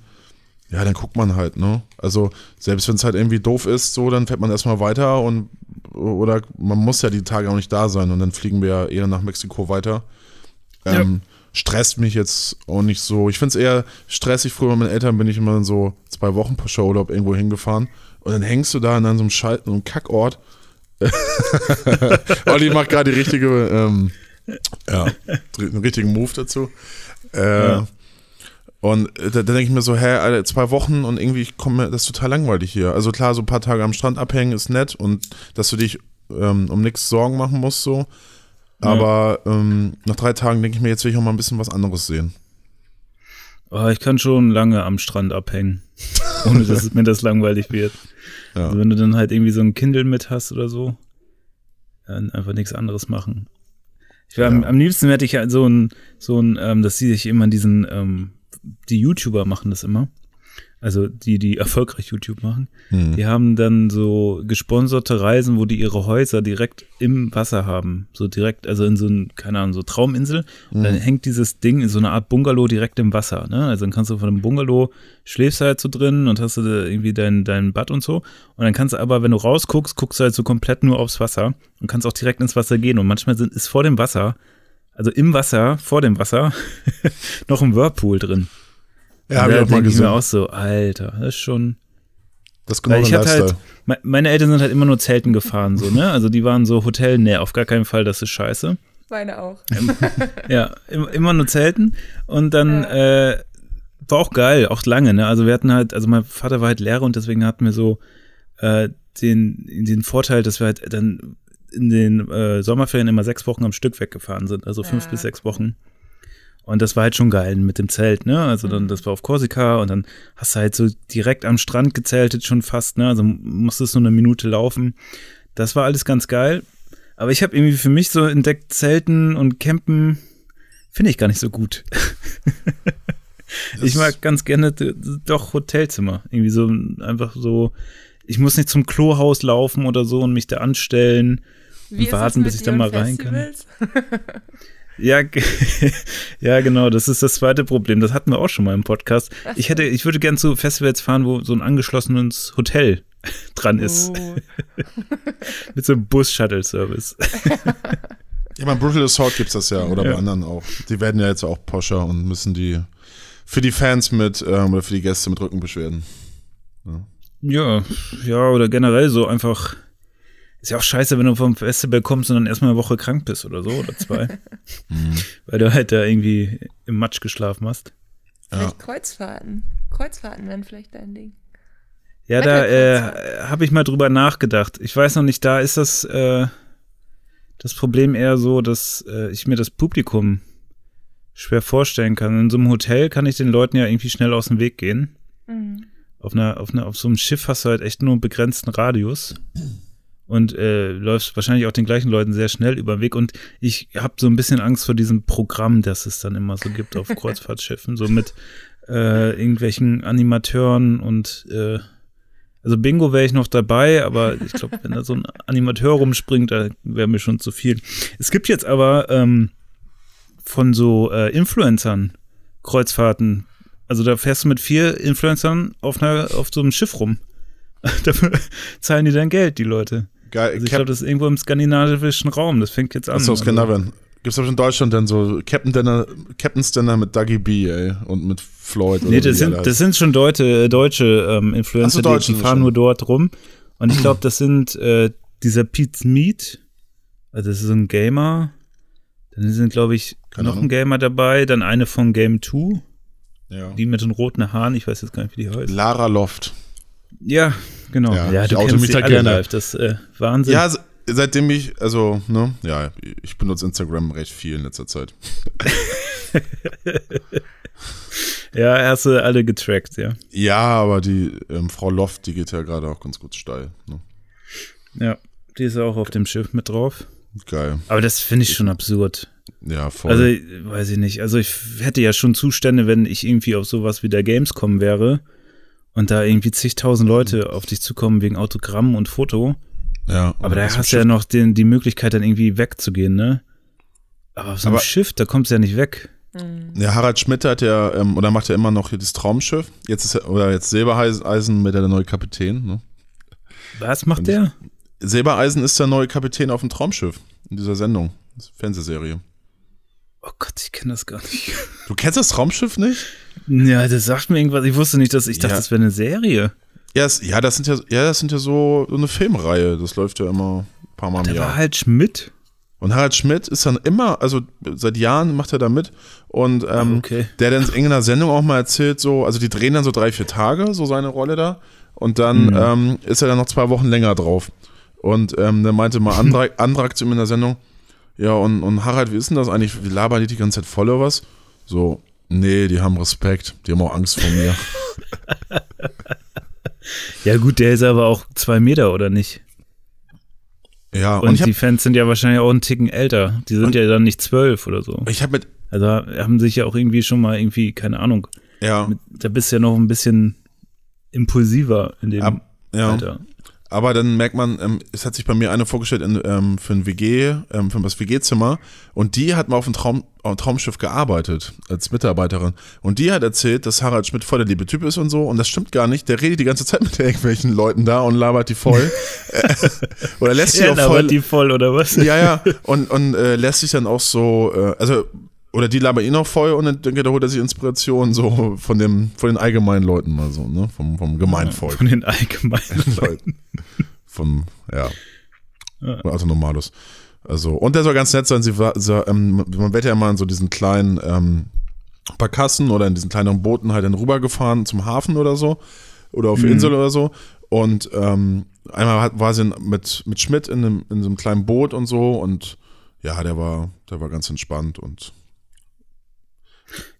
ja, dann guckt man halt, ne? Also selbst wenn es halt irgendwie doof ist, so, dann fährt man erstmal weiter und oder man muss ja die Tage auch nicht da sein und dann fliegen wir ja eher nach Mexiko weiter. Ähm, Stresst mich jetzt auch nicht so. Ich finde es eher stressig. Früher mit meinen Eltern bin ich immer so zwei Wochen per Showurlaub irgendwo hingefahren. Und dann hängst du da in so einem, Schalt, so einem Kackort. Olli macht gerade die richtige, ähm, ja, einen richtigen Move dazu. Äh, ja. Und da, da denke ich mir so, hä, Alter, zwei Wochen und irgendwie ich komme das ist total langweilig hier. Also klar, so ein paar Tage am Strand abhängen ist nett und dass du dich ähm, um nichts Sorgen machen musst so. Aber ja. ähm, nach drei Tagen denke ich mir, jetzt will ich auch mal ein bisschen was anderes sehen. Oh, ich kann schon lange am Strand abhängen, ohne dass mir das langweilig wird. Ja. Also wenn du dann halt irgendwie so ein Kindle mit hast oder so, dann einfach nichts anderes machen. Ich war, ja. am, am, liebsten hätte ich halt so ein, so ein, ähm, das sehe ich immer diesen, ähm, die YouTuber machen das immer also die, die erfolgreich YouTube machen, mhm. die haben dann so gesponserte Reisen, wo die ihre Häuser direkt im Wasser haben. So direkt, also in so ein, keine Ahnung, so Trauminsel. Und dann hm. hängt dieses Ding in so einer Art Bungalow direkt im Wasser. Ne? Also dann kannst du von dem Bungalow, schläfst halt so drin und hast du irgendwie dein, dein Bad und so. Und dann kannst du aber, wenn du rausguckst, guckst du halt so komplett nur aufs Wasser und kannst auch direkt ins Wasser gehen. Und manchmal sind, ist vor dem Wasser, also im Wasser, vor dem Wasser, noch ein Whirlpool drin. Ja, habe ich auch mal gesehen. Ich mir auch so, Alter, das ist schon. Das ist genau ich hatte halt, meine Eltern sind halt immer nur Zelten gefahren, so, ne? Also die waren so Hotel, ne, auf gar keinen Fall, das ist scheiße. Meine auch. ja, immer nur Zelten. Und dann ja. äh, war auch geil, auch lange, ne? Also wir hatten halt, also mein Vater war halt Lehrer und deswegen hatten wir so äh, den, den Vorteil, dass wir halt dann in den äh, Sommerferien immer sechs Wochen am Stück weggefahren sind, also fünf ja. bis sechs Wochen. Und das war halt schon geil mit dem Zelt, ne? Also dann, mhm. das war auf Korsika und dann hast du halt so direkt am Strand gezeltet schon fast, ne? Also musstest nur eine Minute laufen. Das war alles ganz geil. Aber ich habe irgendwie für mich so entdeckt, Zelten und Campen finde ich gar nicht so gut. ich mag ganz gerne doch Hotelzimmer. Irgendwie so einfach so, ich muss nicht zum Klohaus laufen oder so und mich da anstellen und warten, bis ich da mal rein kann. Ja, ja, genau. Das ist das zweite Problem. Das hatten wir auch schon mal im Podcast. Ich hätte, ich würde gern zu Festivals fahren, wo so ein angeschlossenes Hotel dran ist. Oh. Mit so einem Bus-Shuttle-Service. ja, beim Brutal Assault gibt es das ja, oder ja. bei anderen auch. Die werden ja jetzt auch poscher und müssen die für die Fans mit, ähm, oder für die Gäste mit Rückenbeschwerden. Ja. ja, ja, oder generell so einfach ist ja auch scheiße, wenn du vom Festival kommst und dann erstmal eine Woche krank bist oder so oder zwei. Mhm. Weil du halt da irgendwie im Matsch geschlafen hast. Vielleicht ja. Kreuzfahrten. Kreuzfahrten wären vielleicht dein Ding. Ja, da äh, habe ich mal drüber nachgedacht. Ich weiß noch nicht, da ist das, äh, das Problem eher so, dass äh, ich mir das Publikum schwer vorstellen kann. In so einem Hotel kann ich den Leuten ja irgendwie schnell aus dem Weg gehen. Mhm. Auf, einer, auf, einer, auf so einem Schiff hast du halt echt nur einen begrenzten Radius und äh, läufst wahrscheinlich auch den gleichen Leuten sehr schnell über den Weg. Und ich habe so ein bisschen Angst vor diesem Programm, das es dann immer so gibt auf Kreuzfahrtschiffen, so mit äh, irgendwelchen Animateuren und äh, also Bingo wäre ich noch dabei, aber ich glaube, wenn da so ein Animateur rumspringt, da wäre mir schon zu viel. Es gibt jetzt aber ähm, von so äh, Influencern Kreuzfahrten. Also da fährst du mit vier Influencern auf, einer, auf so einem Schiff rum. Dafür zahlen die dann Geld, die Leute. Geil. Also ich glaube, das ist irgendwo im skandinavischen Raum. Das fängt jetzt an. Achso, Skandinavien. Gibt es auch in Deutschland dann so Captain Dinner, Captain's Dinner mit Dougie B, ey, und mit Floyd? Nee, das sind, das sind schon Deutsche, deutsche ähm, Influencer, so, die, die fahren nur dort rum. Und ich glaube, das sind äh, dieser Pete Meat, also das ist ein Gamer. Dann sind, glaube ich, Keine noch Ahnung. ein Gamer dabei, dann eine von Game 2. Ja. Die mit den roten Haaren, ich weiß jetzt gar nicht, wie die heißt. Lara Loft. Ja, genau. Ja, ja du kennst mich da gerne. Live. Das äh, Wahnsinn. Ja, seitdem ich, also, ne, ja, ich benutze Instagram recht viel in letzter Zeit. ja, hast du alle getrackt, ja. Ja, aber die ähm, Frau Loft, die geht ja gerade auch ganz gut steil. Ne? Ja, die ist auch auf dem Schiff mit drauf. Geil. Aber das finde ich schon absurd. Ja, voll. Also, weiß ich nicht. Also, ich hätte ja schon Zustände, wenn ich irgendwie auf sowas wie der Gamescom wäre und da irgendwie zigtausend Leute auf dich zukommen wegen Autogramm und Foto. Ja. Aber da hast du ja noch den, die Möglichkeit, dann irgendwie wegzugehen, ne? Aber auf so einem aber, Schiff, da kommst du ja nicht weg. Mhm. Ja, Harald Schmidt hat ja, ähm, oder macht ja immer noch das Traumschiff. Jetzt ist er, oder jetzt Silbereisen mit der neue Kapitän, ne? Was macht und der? Silbereisen ist der neue Kapitän auf dem Traumschiff in dieser Sendung, Fernsehserie. Oh Gott, ich kenne das gar nicht. Du kennst das Raumschiff nicht? Ja, das sagt mir irgendwas. Ich wusste nicht, dass ich dachte, Ja. das wäre eine Serie. Ja, es, ja, das sind ja, ja, das sind ja so, so eine Filmreihe. Das läuft ja immer ein paar Mal im Jahr. war halt Schmidt. Und Harald Schmidt ist dann immer, also seit Jahren macht er da mit und ähm, Okay. der dann in irgendeiner Sendung auch mal erzählt, so, also die drehen dann so drei, vier Tage, so seine Rolle da und dann ähm, ist er dann noch zwei Wochen länger drauf. Und ähm, dann meinte mal Andrak, Andrak zu ihm in der Sendung, ja und, und Harald, wie ist denn das eigentlich, wie labern die die ganze Zeit voll oder was? So, nee, die haben Respekt, die haben auch Angst vor mir. Ja, gut, der ist aber auch zwei Meter, oder nicht? Ja, und, Und, die habe Fans sind ja wahrscheinlich auch einen Ticken älter. Die sind ja dann nicht zwölf oder so. ich hab mit, Also haben sich ja auch irgendwie schon mal irgendwie, keine Ahnung, ja, da bist du ja noch ein bisschen impulsiver in dem ab, ja. Alter. Aber dann merkt man, ähm, es hat sich bei mir eine vorgestellt in, ähm, für ein WG, ähm, für das WG-Zimmer. Und die hat mal auf dem Traum, auf dem Traumschiff gearbeitet, als Mitarbeiterin. Und die hat erzählt, dass Harald Schmidt voll der liebe Typ ist und so. Und das stimmt gar nicht. Der redet die ganze Zeit mit irgendwelchen Leuten da und labert die voll. Äh, Oder lässt sie Ja, auch voll. die voll, oder was? ja, ja. Und, und äh, lässt sich dann auch so, äh, also, oder die labern ihn auch voll und dann denke ich, da holt er sich Inspiration so von dem, von den allgemeinen Leuten mal so, ne? Vom, vom Gemeinvolk. Von den allgemeinen Leuten. Vom, ja. Ja. Also Normalus. Also, und der soll ganz nett sein. Sie war, so, ähm, man wird ja immer in so diesen kleinen ähm, Barkassen oder in diesen kleineren Booten halt dann rübergefahren zum Hafen oder so. Oder auf die Mhm. Insel oder so. Und ähm, einmal hat, war sie mit, mit Schmidt in einem, in so einem kleinen Boot und so. Und ja, der war, der war ganz entspannt und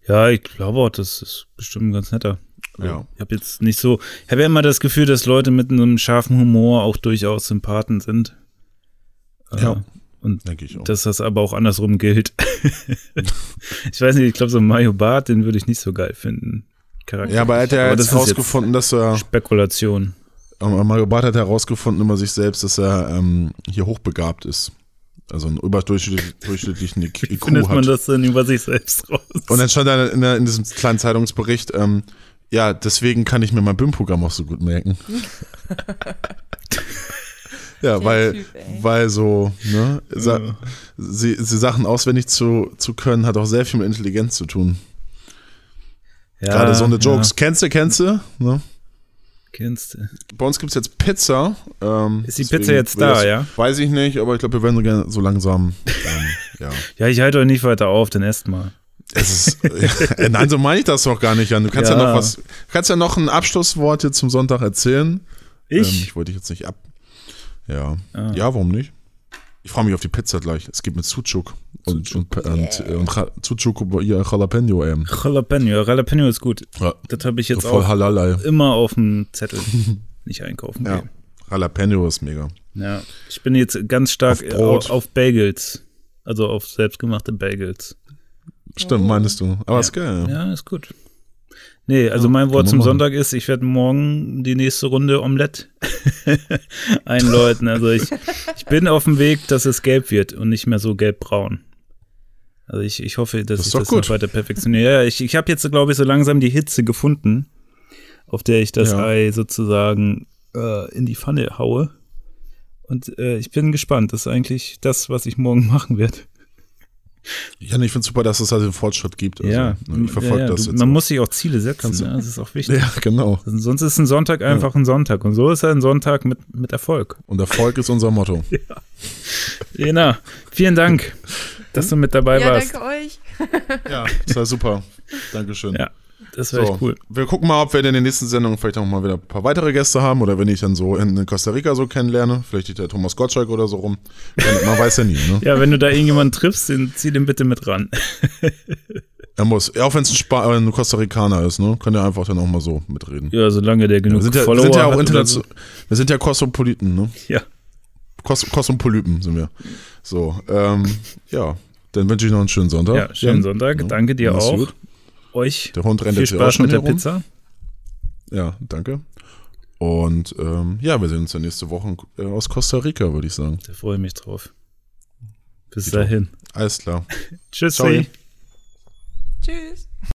Ja, ich glaube auch, das ist bestimmt ein ganz netter. Ja. Ich habe jetzt nicht so, ich habe ja immer das Gefühl, dass Leute mit einem scharfen Humor auch durchaus Sympathen sind. Äh, Ja. Und denke ich auch. dass das aber auch andersrum gilt. ich weiß nicht, ich glaube, so Mario Barth, den würde ich nicht so geil finden. Charakter. ja, aber er hat ja Aber jetzt das ist jetzt herausgefunden, dass er. Spekulation. Mario Barth hat herausgefunden über sich selbst, dass er ähm, hier hochbegabt ist. Also einen überdurchschnittlichen IQ Wie findet hat. man das denn über sich selbst raus? Und dann stand da in, der, in diesem kleinen Zeitungsbericht, ähm, ja, deswegen kann ich mir mein BIM-Programm auch so gut merken. ja, Der weil, Typ, weil so, ne, sa Ja. sie, sie Sachen auswendig zu, zu können, hat auch sehr viel mit Intelligenz zu tun. Ja, Gerade so eine Jokes. Ja, Kennst du, kennst du? Ne? Kennst du. Bei uns gibt es jetzt Pizza. Ähm, Ist die Pizza jetzt da, das- ja? Weiß ich nicht, aber ich glaube, wir werden so gerne so langsam. Ähm, ja. Ja, ich halte euch nicht weiter auf, dann esst mal. Es ist, äh, nein, so meine ich das doch gar nicht, Jan. Du kannst ja, Ja. noch was, du kannst ja noch ein Abschlusswort jetzt zum Sonntag erzählen. Ähm, Ich? ich wollte dich jetzt nicht ab. Ja. Ah. Ja, warum nicht? Ich freue mich auf die Pizza gleich. Es gibt mit Sucuk und, und, und, äh, und, Ja- Sucuk hier Jalapeno ähm. Jalapeno. Jalapeno ist gut. Ja, Das habe ich so jetzt voll auch Halalei. immer auf dem Zettel. nicht einkaufen Ja. gehen. Jalapeno ist mega. Ja. Ich bin jetzt ganz stark Auf auf, auf Bagels. Also auf selbstgemachte Bagels. Stimmt, meinst du. Aber Ja. ist geil. Ja, ist gut. Nee, also Ja, mein Wort zum machen. Sonntag ist, ich werde morgen die nächste Runde Omelette einläuten. Also ich, ich bin auf dem Weg, dass es gelb wird und nicht mehr so gelb-braun. Also ich, ich hoffe, dass Das ich das gut. noch weiter perfektioniere. Ja, ich, ich habe jetzt, glaube ich, so langsam die Hitze gefunden, auf der ich das Ja. Ei sozusagen äh, in die Pfanne haue. Und äh, ich bin gespannt. Das ist eigentlich das, was ich morgen machen werde. Jan, ich finde super, dass es halt den Fortschritt gibt. Also, ja, ne, ich verfolge ja, ja. das Du, jetzt. Man auch. muss sich auch Ziele setzen. Du- Ne? Das ist auch wichtig. ja, genau. Sonst ist ein Sonntag einfach ein Sonntag. Und so ist er ein Sonntag mit, mit Erfolg. Und Erfolg ist unser Motto. Lena, vielen Dank, dass du mit dabei Ja, warst. danke euch. Ja, das war super. Dankeschön. Ja, das war echt cool. Wir gucken mal, ob wir in den nächsten Sendungen vielleicht auch mal wieder ein paar weitere Gäste haben oder wenn ich dann so in Costa Rica so kennenlerne, vielleicht der Thomas Gottschalk oder so rum. Man weiß ja nie, ne? Ja, wenn du da irgendjemanden triffst, den, zieh den bitte mit ran. Er muss, auch wenn es ein, äh, ein Costa Ricaner ist, ne? Kann er einfach dann auch mal so mitreden. Ja, solange der genug wir sind ja, wir Follower sind ja auch international. Wir sind ja Kosmopoliten, ne? so. Ja, Kos Kosmopolypen sind wir. So, ähm, ja. Dann wünsche ich noch einen schönen Sonntag. ja schönen Sonntag. Ja. Danke dir Mach's auch. gut. Euch der Hund rennt viel Spaß mit der herum. Pizza. Ja, danke. Und ähm, ja, wir sehen uns ja nächste Woche äh, aus Costa Rica, würde ich sagen. Da freue ich mich drauf. Bis Geht dahin. Alles klar. Tschüssi. Tschüss.